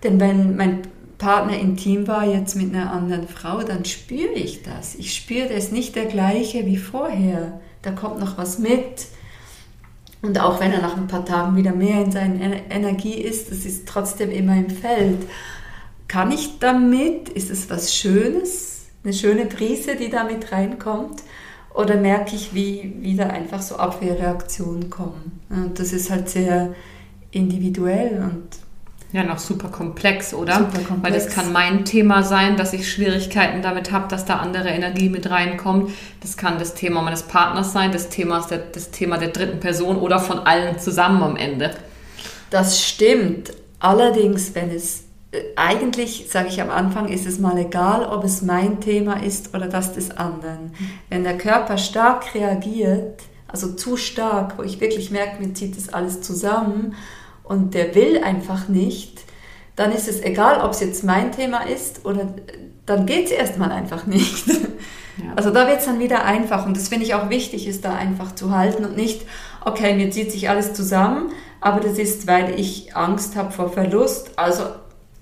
Denn wenn mein Partner intim war jetzt mit einer anderen Frau, dann spüre ich das. Ich spüre, das nicht der gleiche wie vorher. Da kommt noch was mit. Und auch wenn er nach ein paar Tagen wieder mehr in seiner Energie ist, das ist trotzdem immer im Feld. Kann ich damit, ist es was Schönes, eine schöne Prise, die damit reinkommt? Oder merke ich, wie wieder einfach so Abwehrreaktionen kommen? Und das ist halt sehr individuell und ja, noch super komplex, oder? Super komplex. Weil das kann mein Thema sein, dass ich Schwierigkeiten damit habe, dass da andere Energie mit reinkommt. Das kann das Thema meines Partners sein, das Thema der, das Thema der dritten Person oder von allen zusammen am Ende. Das stimmt. Allerdings, wenn es eigentlich, sage ich am Anfang, ist es mal egal, ob es mein Thema ist oder das des anderen. Wenn der Körper stark reagiert, also zu stark, wo ich wirklich merke, mir zieht das alles zusammen und der will einfach nicht, dann ist es egal, ob es jetzt mein Thema ist oder dann geht es erstmal einfach nicht. Ja. Also da wird es dann wieder einfach und das finde ich auch wichtig, ist da einfach zu halten und nicht, okay, mir zieht sich alles zusammen, aber das ist, weil ich Angst habe vor Verlust, also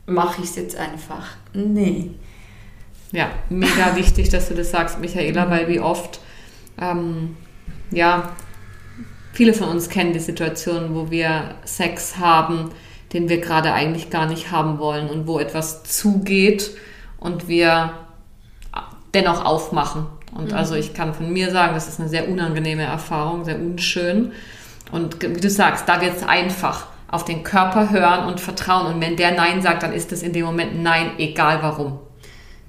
mache ich es jetzt einfach. Nee. Ja, mega wichtig, dass du das sagst, Michaela, weil wie oft, ähm, ja, Viele von uns kennen die Situation, wo wir Sex haben, den wir gerade eigentlich gar nicht haben wollen und wo etwas zugeht und wir dennoch aufmachen. Und mhm. also ich kann von mir sagen, das ist eine sehr unangenehme Erfahrung, sehr unschön. Und wie du sagst, da wird es einfach auf den Körper hören und vertrauen. Und wenn der Nein sagt, dann ist es in dem Moment Nein, egal warum.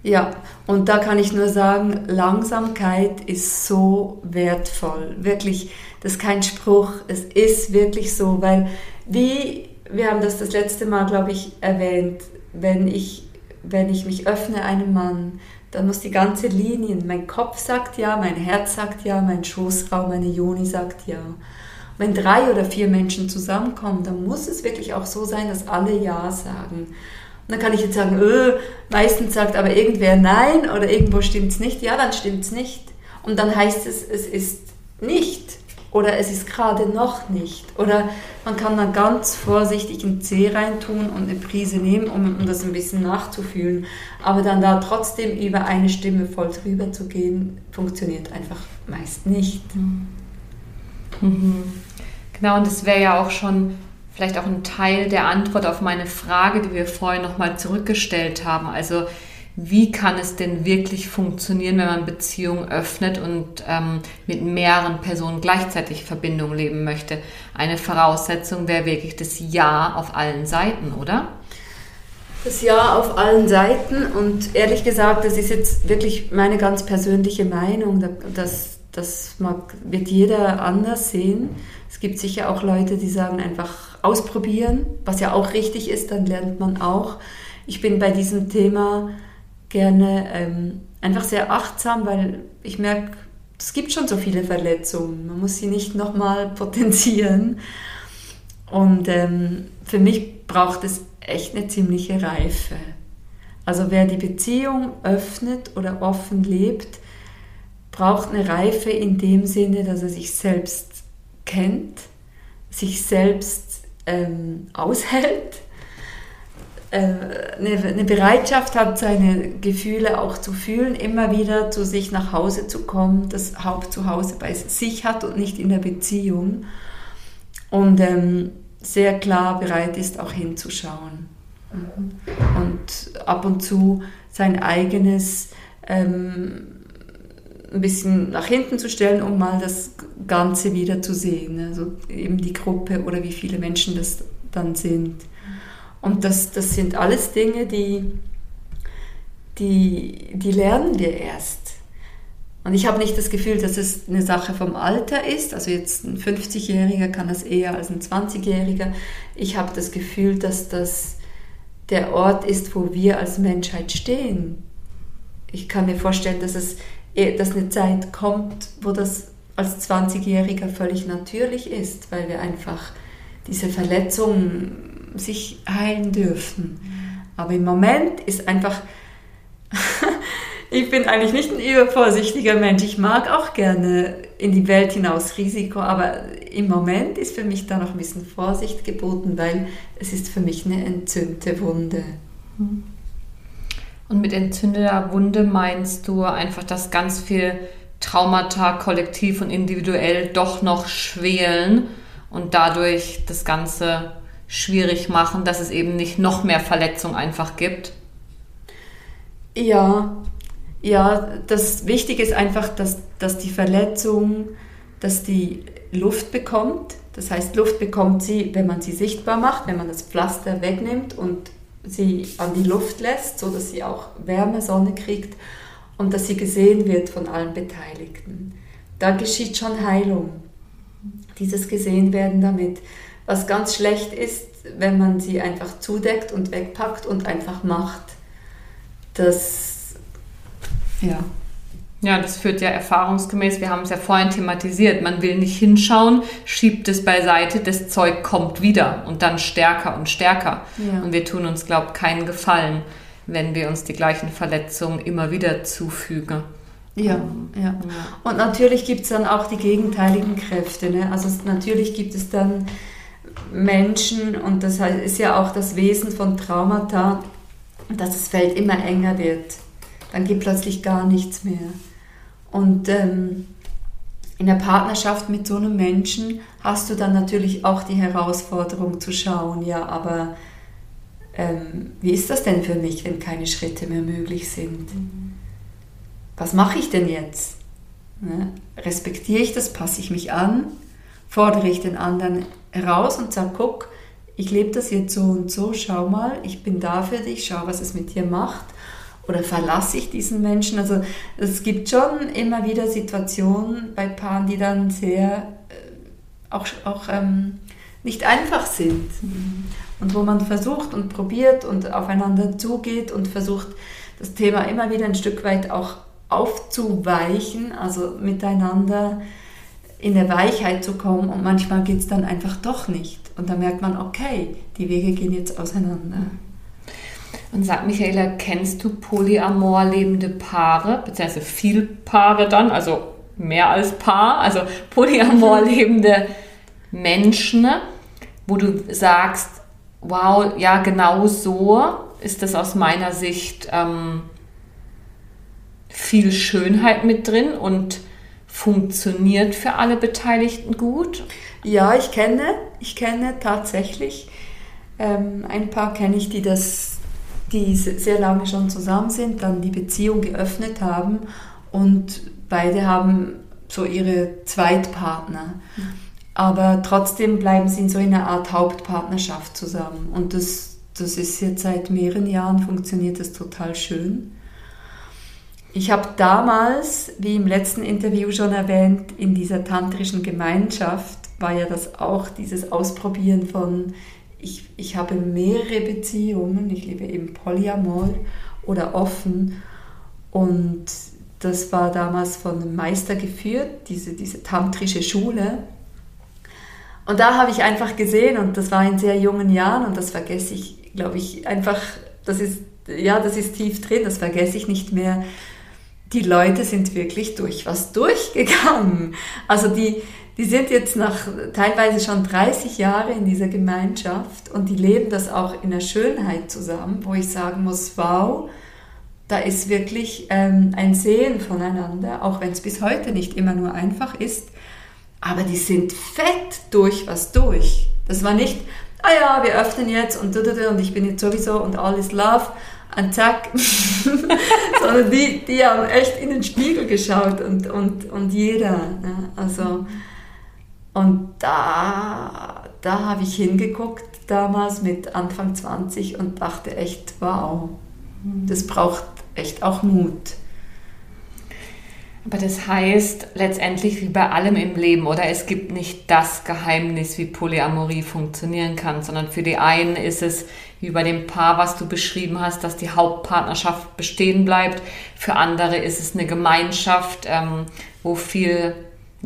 Ja, und da kann ich nur sagen, Langsamkeit ist so wertvoll. Wirklich, das ist kein Spruch, es ist wirklich so, weil wie, wir haben das das letzte Mal, glaube ich, erwähnt, wenn ich, wenn ich mich öffne einem Mann, dann muss die ganze Linie, mein Kopf sagt ja, mein Herz sagt ja, mein Schoßraum, meine Joni sagt ja. Wenn drei oder vier Menschen zusammenkommen, dann muss es wirklich auch so sein, dass alle Ja sagen. Und dann kann ich jetzt sagen, öh, meistens sagt aber irgendwer Nein oder irgendwo stimmt es nicht. Ja, dann stimmt es nicht. Und dann heißt es, es ist nicht oder es ist gerade noch nicht. Oder man kann dann ganz vorsichtig ein C reintun und eine Prise nehmen, um, um das ein bisschen nachzufühlen. Aber dann da trotzdem über eine Stimme voll drüber zu gehen, funktioniert einfach meist nicht. Mhm. Genau, und das wäre ja auch schon vielleicht auch ein Teil der Antwort auf meine Frage, die wir vorhin nochmal zurückgestellt haben. Also wie kann es denn wirklich funktionieren, wenn man Beziehungen öffnet und ähm, mit mehreren Personen gleichzeitig Verbindung leben möchte? Eine Voraussetzung wäre wirklich das Ja auf allen Seiten, oder? Das Ja auf allen Seiten und ehrlich gesagt, das ist jetzt wirklich meine ganz persönliche Meinung. Das, das mag, wird jeder anders sehen. Es gibt sicher auch Leute, die sagen einfach ausprobieren, was ja auch richtig ist, dann lernt man auch. Ich bin bei diesem Thema gerne ähm, einfach sehr achtsam, weil ich merke, es gibt schon so viele Verletzungen. Man muss sie nicht nochmal potenzieren. Und ähm, für mich braucht es echt eine ziemliche Reife. Also wer die Beziehung öffnet oder offen lebt, braucht eine Reife in dem Sinne, dass er sich selbst kennt, sich selbst ähm, aushält äh, eine, Bereitschaft hat, seine Gefühle auch zu fühlen, immer wieder zu sich nach Hause zu kommen, das Haupt zu Hause bei sich hat und nicht in der Beziehung. Und ähm, sehr klar bereit ist, auch hinzuschauen. Und ab und zu sein eigenes ähm, ein bisschen nach hinten zu stellen, um mal das Ganze wieder zu sehen. Also eben die Gruppe oder wie viele Menschen das dann sind. Und das, das sind alles Dinge, die, die, die lernen wir erst. Und ich habe nicht das Gefühl, dass es eine Sache vom Alter ist. Also jetzt ein 50-Jähriger kann das eher als ein 20-Jähriger. Ich habe das Gefühl, dass das der Ort ist, wo wir als Menschheit stehen. Ich kann mir vorstellen, dass es dass eine Zeit kommt, wo das als 20-Jähriger völlig natürlich ist, weil wir einfach diese Verletzungen sich heilen dürfen. Aber im Moment ist einfach, ich bin eigentlich nicht ein übervorsichtiger Mensch. Ich mag auch gerne in die Welt hinaus Risiko, aber im Moment ist für mich da noch ein bisschen Vorsicht geboten, weil es ist für mich eine entzündete Wunde. Und mit entzündeter Wunde meinst du einfach, dass ganz viel Traumata kollektiv und individuell doch noch schwelen und dadurch das Ganze schwierig machen, dass es eben nicht noch mehr Verletzung einfach gibt? Ja, ja, das Wichtige ist einfach, dass, dass die Verletzung, dass die Luft bekommt. Das heißt, Luft bekommt sie, wenn man sie sichtbar macht, wenn man das Pflaster wegnimmt und sie an die Luft lässt, so dass sie auch Wärme, Sonne kriegt und dass sie gesehen wird von allen Beteiligten. Da geschieht schon Heilung. Dieses gesehen werden damit. Was ganz schlecht ist, wenn man sie einfach zudeckt und wegpackt und einfach macht. Das, ja. Ja, das führt ja erfahrungsgemäß, wir haben es ja vorhin thematisiert, man will nicht hinschauen, schiebt es beiseite, das Zeug kommt wieder und dann stärker und stärker. Ja. Und wir tun uns, glaube ich, keinen Gefallen, wenn wir uns die gleichen Verletzungen immer wieder zufügen. Ja, ja. Und natürlich gibt es dann auch die gegenteiligen Kräfte. Ne? Also natürlich gibt es dann Menschen, und das ist ja auch das Wesen von Traumata, dass das Feld immer enger wird. Dann geht plötzlich gar nichts mehr. Und ähm, in der Partnerschaft mit so einem Menschen hast du dann natürlich auch die Herausforderung zu schauen, ja, aber ähm, wie ist das denn für mich, wenn keine Schritte mehr möglich sind? Was mache ich denn jetzt? Ne? Respektiere ich das? Passe ich mich an? Fordere ich den anderen heraus und sage, guck, ich lebe das jetzt so und so, schau mal, ich bin da für dich, schau, was es mit dir macht. Oder verlasse ich diesen Menschen? Also es gibt schon immer wieder Situationen bei Paaren, die dann sehr äh, auch, auch ähm, nicht einfach sind. Und wo man versucht und probiert und aufeinander zugeht und versucht, das Thema immer wieder ein Stück weit auch aufzuweichen, also miteinander in der Weichheit zu kommen und manchmal geht es dann einfach doch nicht. Und da merkt man, okay, die Wege gehen jetzt auseinander. Und sag Michaela, kennst du polyamor lebende Paare, beziehungsweise viel Paare dann, also mehr als Paar, also polyamor lebende Menschen, wo du sagst, wow, ja, genau so ist das aus meiner Sicht ähm, viel Schönheit mit drin und funktioniert für alle Beteiligten gut? Ja, ich kenne, ich kenne tatsächlich ähm, ein paar kenne ich, die das, die sehr lange schon zusammen sind, dann die Beziehung geöffnet haben und beide haben so ihre Zweitpartner. Aber trotzdem bleiben sie in so einer Art Hauptpartnerschaft zusammen. Und das, das ist jetzt seit mehreren Jahren, funktioniert das total schön. Ich habe damals, wie im letzten Interview schon erwähnt, in dieser tantrischen Gemeinschaft war ja das auch dieses Ausprobieren von, ich, ich habe mehrere Beziehungen, ich lebe eben Polyamor oder offen und das war damals von einem Meister geführt, diese, diese tantrische Schule. Und da habe ich einfach gesehen, und das war in sehr jungen Jahren, und das vergesse ich, glaube ich, einfach, das ist, ja, das ist tief drin, das vergesse ich nicht mehr, die Leute sind wirklich durch was durchgegangen. Also die, die sind jetzt nach teilweise schon 30 Jahre in dieser Gemeinschaft und die leben das auch in der Schönheit zusammen, wo ich sagen muss, wow, da ist wirklich ähm, ein Sehen voneinander, auch wenn es bis heute nicht immer nur einfach ist, aber die sind fett durch was durch. Das war nicht, ah ja, wir öffnen jetzt und und ich bin jetzt sowieso und all is love, und zack, sondern die, die haben echt in den Spiegel geschaut und, und, und jeder. Ne? Also, und da, da habe ich hingeguckt damals mit Anfang 20 und dachte echt, wow, das braucht echt auch Mut. Aber das heißt letztendlich wie bei allem im Leben, oder es gibt nicht das Geheimnis, wie Polyamorie funktionieren kann, sondern für die einen ist es wie bei dem Paar, was du beschrieben hast, dass die Hauptpartnerschaft bestehen bleibt. Für andere ist es eine Gemeinschaft, ähm, wo viel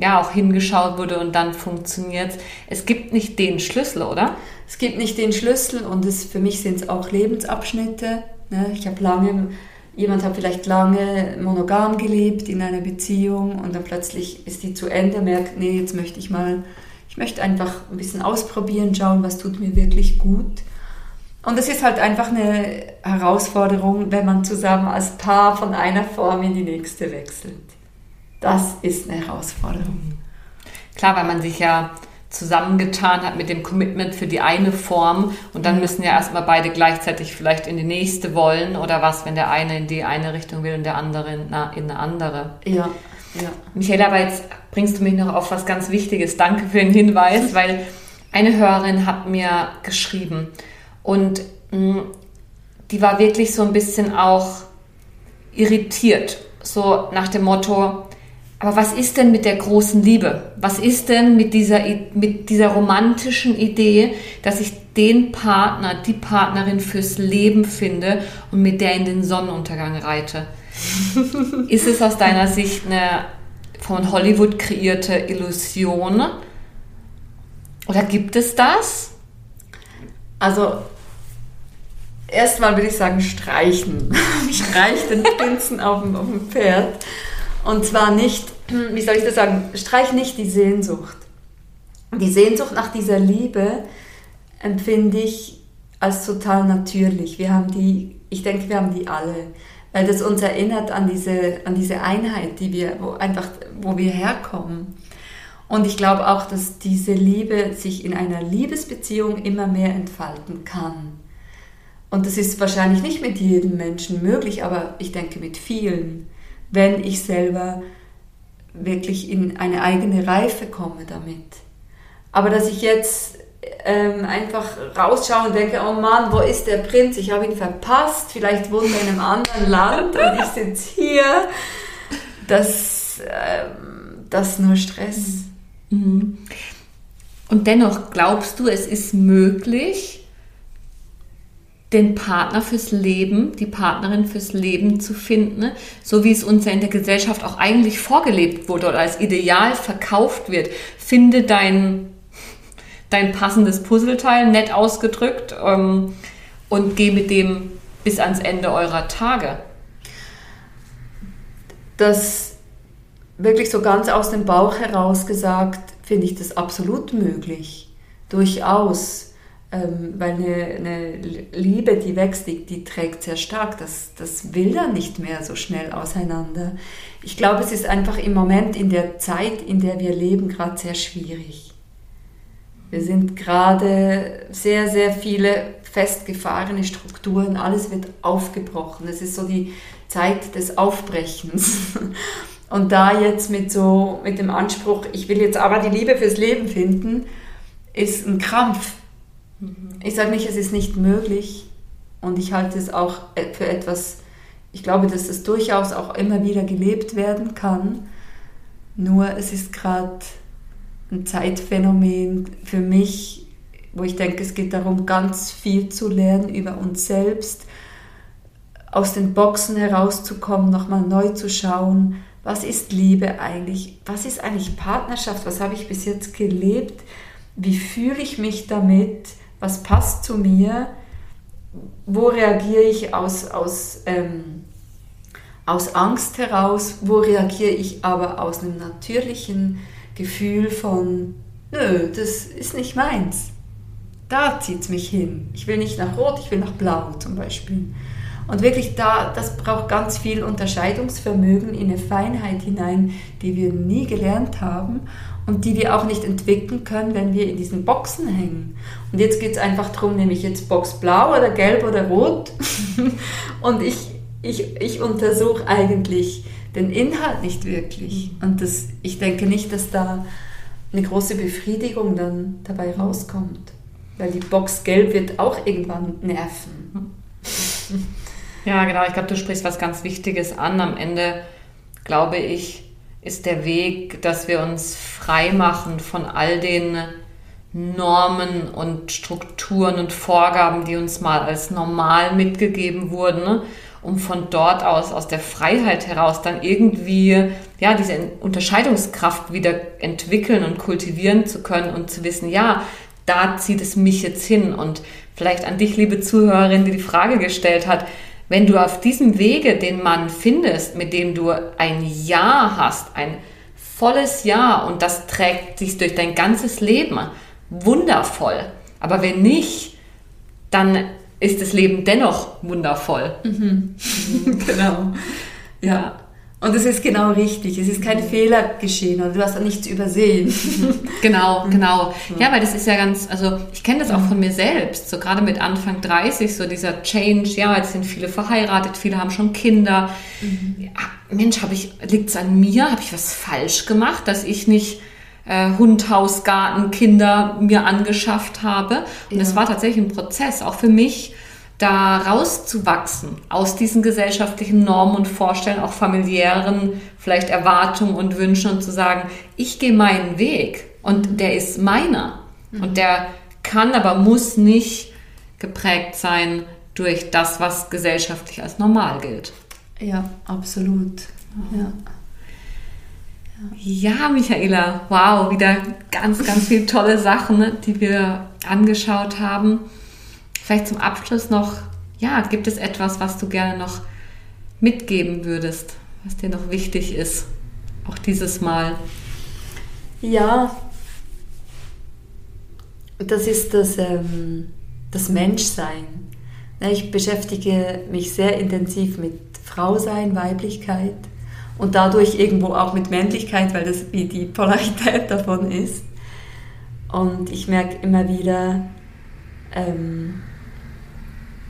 ja auch hingeschaut wurde und dann funktioniert. Es gibt nicht den Schlüssel, oder? Es gibt nicht den Schlüssel und es, für mich sind es auch Lebensabschnitte. Ne? Ich habe lange Jemand hat vielleicht lange monogam gelebt in einer Beziehung und dann plötzlich ist die zu Ende, merkt, nee, jetzt möchte ich mal, ich möchte einfach ein bisschen ausprobieren, schauen, was tut mir wirklich gut. Und es ist halt einfach eine Herausforderung, wenn man zusammen als Paar von einer Form in die nächste wechselt. Das ist eine Herausforderung. Klar, weil man sich ja zusammengetan hat mit dem Commitment für die eine Form und dann müssen ja erstmal beide gleichzeitig vielleicht in die nächste wollen oder was, wenn der eine in die eine Richtung will und der andere in eine andere. Ja, ja. Michaela, aber jetzt bringst du mich noch auf was ganz Wichtiges. Danke für den Hinweis, weil eine Hörerin hat mir geschrieben und mh, mm, die war wirklich so ein bisschen auch irritiert, so nach dem Motto, aber was ist denn mit der großen Liebe? Was ist denn mit dieser, mit dieser romantischen Idee, dass ich den Partner, die Partnerin fürs Leben finde und mit der in den Sonnenuntergang reite? ist es aus deiner Sicht eine von Hollywood kreierte Illusion? Oder gibt es das? Also, erstmal würde ich sagen, streichen. Streich den Prinzen auf dem, auf dem Pferd. Und zwar nicht, wie soll ich das sagen, streich nicht die Sehnsucht. Die Sehnsucht nach dieser Liebe empfinde ich als total natürlich. Wir haben die, ich denke, wir haben die alle, weil das uns erinnert an diese, an diese Einheit, die wir, wo einfach, wo wir herkommen. Und ich glaube auch, dass diese Liebe sich in einer Liebesbeziehung immer mehr entfalten kann. Und das ist wahrscheinlich nicht mit jedem Menschen möglich, aber ich denke mit vielen wenn ich selber wirklich in eine eigene Reife komme damit. Aber dass ich jetzt ähm, einfach rausschaue und denke, oh Mann, wo ist der Prinz? Ich habe ihn verpasst, vielleicht wohnt er in einem anderen Land und ich sitze hier. Das, ähm, das ist nur Stress. Mhm. Und dennoch glaubst du, es ist möglich, den Partner fürs Leben, die Partnerin fürs Leben zu finden, so wie es uns ja in der Gesellschaft auch eigentlich vorgelebt wurde oder als Ideal verkauft wird. Finde dein, dein passendes Puzzleteil, nett ausgedrückt, ähm, und geh mit dem bis ans Ende eurer Tage. Das wirklich so ganz aus dem Bauch heraus gesagt, finde ich das absolut möglich. Durchaus ähm, weil eine, eine, Liebe, die wächst, die, die, trägt sehr stark. Das, das will dann nicht mehr so schnell auseinander. Ich glaube, es ist einfach im Moment in der Zeit, in der wir leben, gerade sehr schwierig. Wir sind gerade sehr, sehr viele festgefahrene Strukturen, alles wird aufgebrochen. Es ist so die Zeit des Aufbrechens. Und da jetzt mit so, mit dem Anspruch, ich will jetzt aber die Liebe fürs Leben finden, ist ein Krampf ich sage nicht, es ist nicht möglich. Und ich halte es auch für etwas, ich glaube, dass es durchaus auch immer wieder gelebt werden kann. Nur es ist gerade ein Zeitphänomen für mich, wo ich denke, es geht darum, ganz viel zu lernen über uns selbst, aus den Boxen herauszukommen, nochmal neu zu schauen, was ist Liebe eigentlich, was ist eigentlich Partnerschaft, was habe ich bis jetzt gelebt, wie fühle ich mich damit, was passt zu mir, wo reagiere ich aus, aus, ähm, aus Angst heraus, wo reagiere ich aber aus einem natürlichen Gefühl von, nö, das ist nicht meins. Da zieht es mich hin. Ich will nicht nach Rot, ich will nach Blau zum Beispiel. Und wirklich da, das braucht ganz viel Unterscheidungsvermögen in eine Feinheit hinein, die wir nie gelernt haben und die wir auch nicht entwickeln können, wenn wir in diesen Boxen hängen. Und jetzt geht es einfach darum, nehme ich jetzt Box blau oder gelb oder rot und ich, ich, ich untersuche eigentlich den Inhalt nicht wirklich. Und das, ich denke nicht, dass da eine große Befriedigung dann dabei rauskommt. Weil die Box gelb wird auch irgendwann nerven. Ja, genau. Ich glaube, du sprichst was ganz Wichtiges an. Am Ende, glaube ich, ist der Weg, dass wir uns frei machen von all den Normen und Strukturen und Vorgaben, die uns mal als normal mitgegeben wurden, ne? um von dort aus, aus der Freiheit heraus dann irgendwie, ja, diese Unterscheidungskraft wieder entwickeln und kultivieren zu können und zu wissen, ja, da zieht es mich jetzt hin und vielleicht an dich, liebe Zuhörerin, die die Frage gestellt hat, wenn du auf diesem Wege den Mann findest, mit dem du ein Ja hast, ein volles Ja und das trägt sich durch dein ganzes Leben, wundervoll. Aber wenn nicht, dann ist das Leben dennoch wundervoll. Mhm. genau. Ja. Und es ist genau richtig. Es ist kein Fehler geschehen oder du hast da nichts übersehen. Genau, genau. Ja, weil das ist ja ganz, also ich kenne das auch von mir selbst, so gerade mit Anfang 30, so dieser Change, ja, jetzt sind viele verheiratet, viele haben schon Kinder. Mhm. Ja, Mensch, habe ich, liegt es an mir? Habe ich was falsch gemacht, dass ich nicht äh, Hund, Haus, Garten, Kinder mir angeschafft habe? Und es ja. war tatsächlich ein Prozess, auch für mich, da rauszuwachsen aus diesen gesellschaftlichen Normen und Vorstellungen, auch familiären vielleicht Erwartungen und Wünschen und zu sagen, ich gehe meinen Weg und der ist meiner mhm. und der kann, aber muss nicht geprägt sein durch das, was gesellschaftlich als normal gilt. Ja, absolut. Ja. Ja, Michaela, wow, wieder ganz, ganz viele tolle Sachen, die wir angeschaut haben. Vielleicht zum Abschluss noch, ja, gibt es etwas, was du gerne noch mitgeben würdest, was dir noch wichtig ist, auch dieses Mal? Ja, das ist das, ähm, das Menschsein. Ich beschäftige mich sehr intensiv mit Frausein, Weiblichkeit und dadurch irgendwo auch mit Männlichkeit, weil das wie die Polarität davon ist. Und ich merke immer wieder, ähm,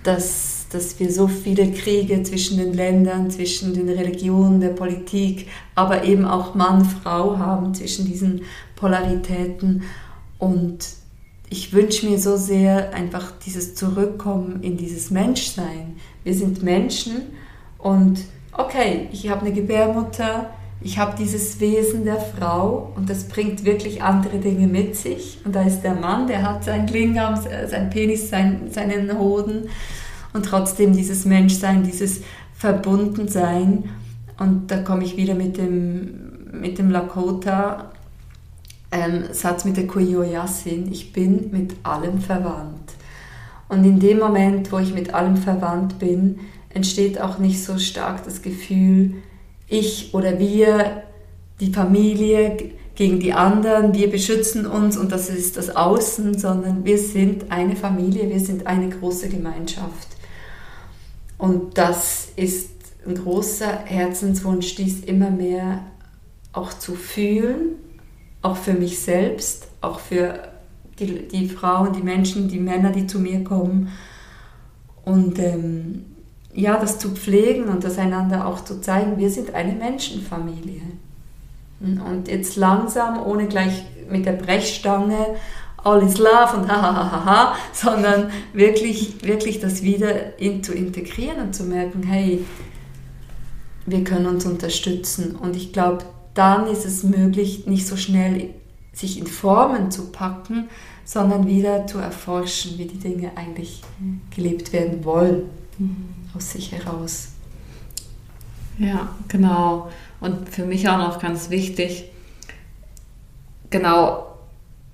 dass, dass wir so viele Kriege zwischen den Ländern, zwischen den Religionen, der Politik, aber eben auch Mann, Frau haben zwischen diesen Polaritäten. Und ich wünsche mir so sehr einfach dieses Zurückkommen in dieses Menschsein. Wir sind Menschen und okay, ich habe eine Gebärmutter, ich habe dieses Wesen der Frau und das bringt wirklich andere Dinge mit sich. Und da ist der Mann, der hat sein Lingam, sein Penis, sein, seinen Hoden und trotzdem dieses Menschsein, dieses Verbundensein. Und da komme ich wieder mit dem, mit dem Lakota ähm, Satz mit der Kuyo Yassin, ich bin mit allem verwandt. Und in dem Moment, wo ich mit allem verwandt bin, entsteht auch nicht so stark das Gefühl, ich oder wir, die Familie gegen die anderen, wir beschützen uns und das ist das Außen, sondern wir sind eine Familie, wir sind eine große Gemeinschaft. Und das ist ein großer Herzenswunsch, dies immer mehr auch zu fühlen, auch für mich selbst, auch für die, die Frauen, die Menschen, die Männer, die zu mir kommen. Und ähm, ja, das zu pflegen und das einander auch zu zeigen, wir sind eine Menschenfamilie. Und jetzt langsam, ohne gleich mit der Brechstange all is love und hahaha, sondern wirklich, wirklich das wieder in, zu integrieren und zu merken, hey, wir können uns unterstützen. Und ich glaube, dann ist es möglich, nicht so schnell sich in Formen zu packen, sondern wieder zu erforschen, wie die Dinge eigentlich gelebt werden wollen, mhm. Aus sich heraus. Ja, genau. Und für mich auch noch ganz wichtig, genau,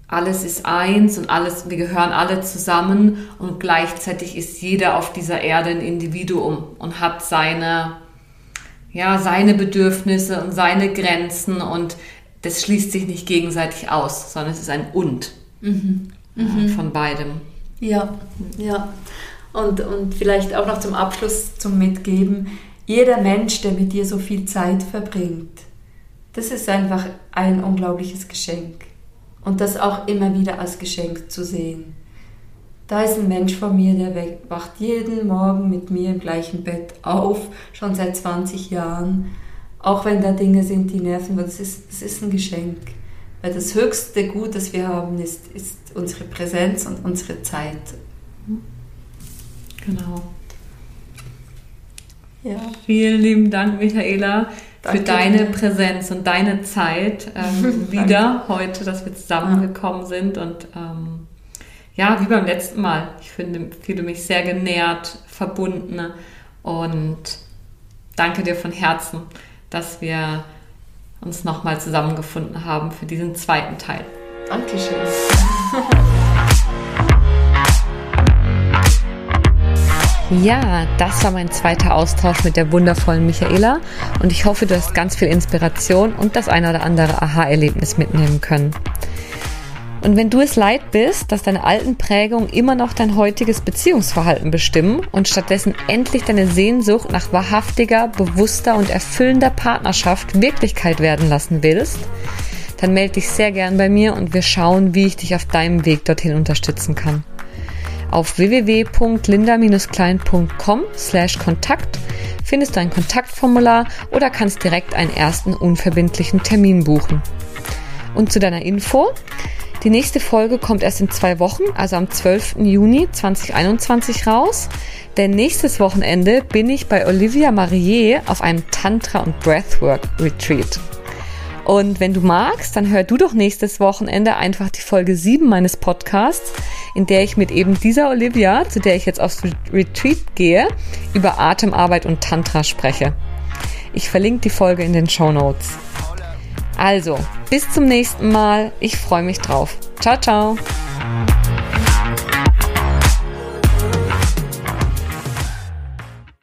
alles ist eins und alles, wir gehören alle zusammen und gleichzeitig ist jeder auf dieser Erde ein Individuum und hat seine, ja, seine Bedürfnisse und seine Grenzen und das schließt sich nicht gegenseitig aus, sondern es ist ein Und mhm. Mhm. von beidem. Ja, ja. Und, und vielleicht auch noch zum Abschluss zum Mitgeben, jeder Mensch, der mit dir so viel Zeit verbringt, das ist einfach ein unglaubliches Geschenk und das auch immer wieder als Geschenk zu sehen. Da ist ein Mensch vor mir, der wacht jeden Morgen mit mir im gleichen Bett auf, schon seit 20 Jahren. Auch wenn da Dinge sind, die nerven, das ist, das ist ein Geschenk. Weil das höchste Gut, das wir haben, ist, ist unsere Präsenz und unsere Zeit. Genau. Ja. Vielen lieben Dank, Michaela. Danke für deine. Präsenz und deine Zeit ähm, wieder heute, dass wir zusammengekommen sind und ähm, ja, wie beim letzten Mal. Ich finde, fühle mich sehr genährt, verbunden und danke dir von Herzen, dass wir uns nochmal zusammengefunden haben für diesen zweiten Teil. Dankeschön. Ja, das war mein zweiter Austausch mit der wundervollen Michaela und ich hoffe, du hast ganz viel Inspiration und das eine oder andere Aha-Erlebnis mitnehmen können. Und wenn du es leid bist, dass deine alten Prägungen immer noch dein heutiges Beziehungsverhalten bestimmen und stattdessen endlich deine Sehnsucht nach wahrhaftiger, bewusster und erfüllender Partnerschaft Wirklichkeit werden lassen willst, dann melde dich sehr gern bei mir und wir schauen, wie ich dich auf deinem Weg dorthin unterstützen kann. Auf www.linda-klein.com slash Kontakt findest du ein Kontaktformular oder kannst direkt einen ersten unverbindlichen Termin buchen. Und zu deiner Info, die nächste Folge kommt erst in zwei Wochen, also am 12. Juni 2021 raus. Denn nächstes Wochenende bin ich bei Olivia Marier auf einem Tantra- und Breathwork-Retreat. Und wenn du magst, dann hör du doch nächstes Wochenende einfach die Folge 7 meines Podcasts, in der ich mit eben dieser Olivia, zu der ich jetzt aufs Retreat gehe, über Atemarbeit und Tantra spreche. Ich verlinke die Folge in den Show Notes. Also, bis zum nächsten Mal. Ich freue mich drauf. Ciao, ciao.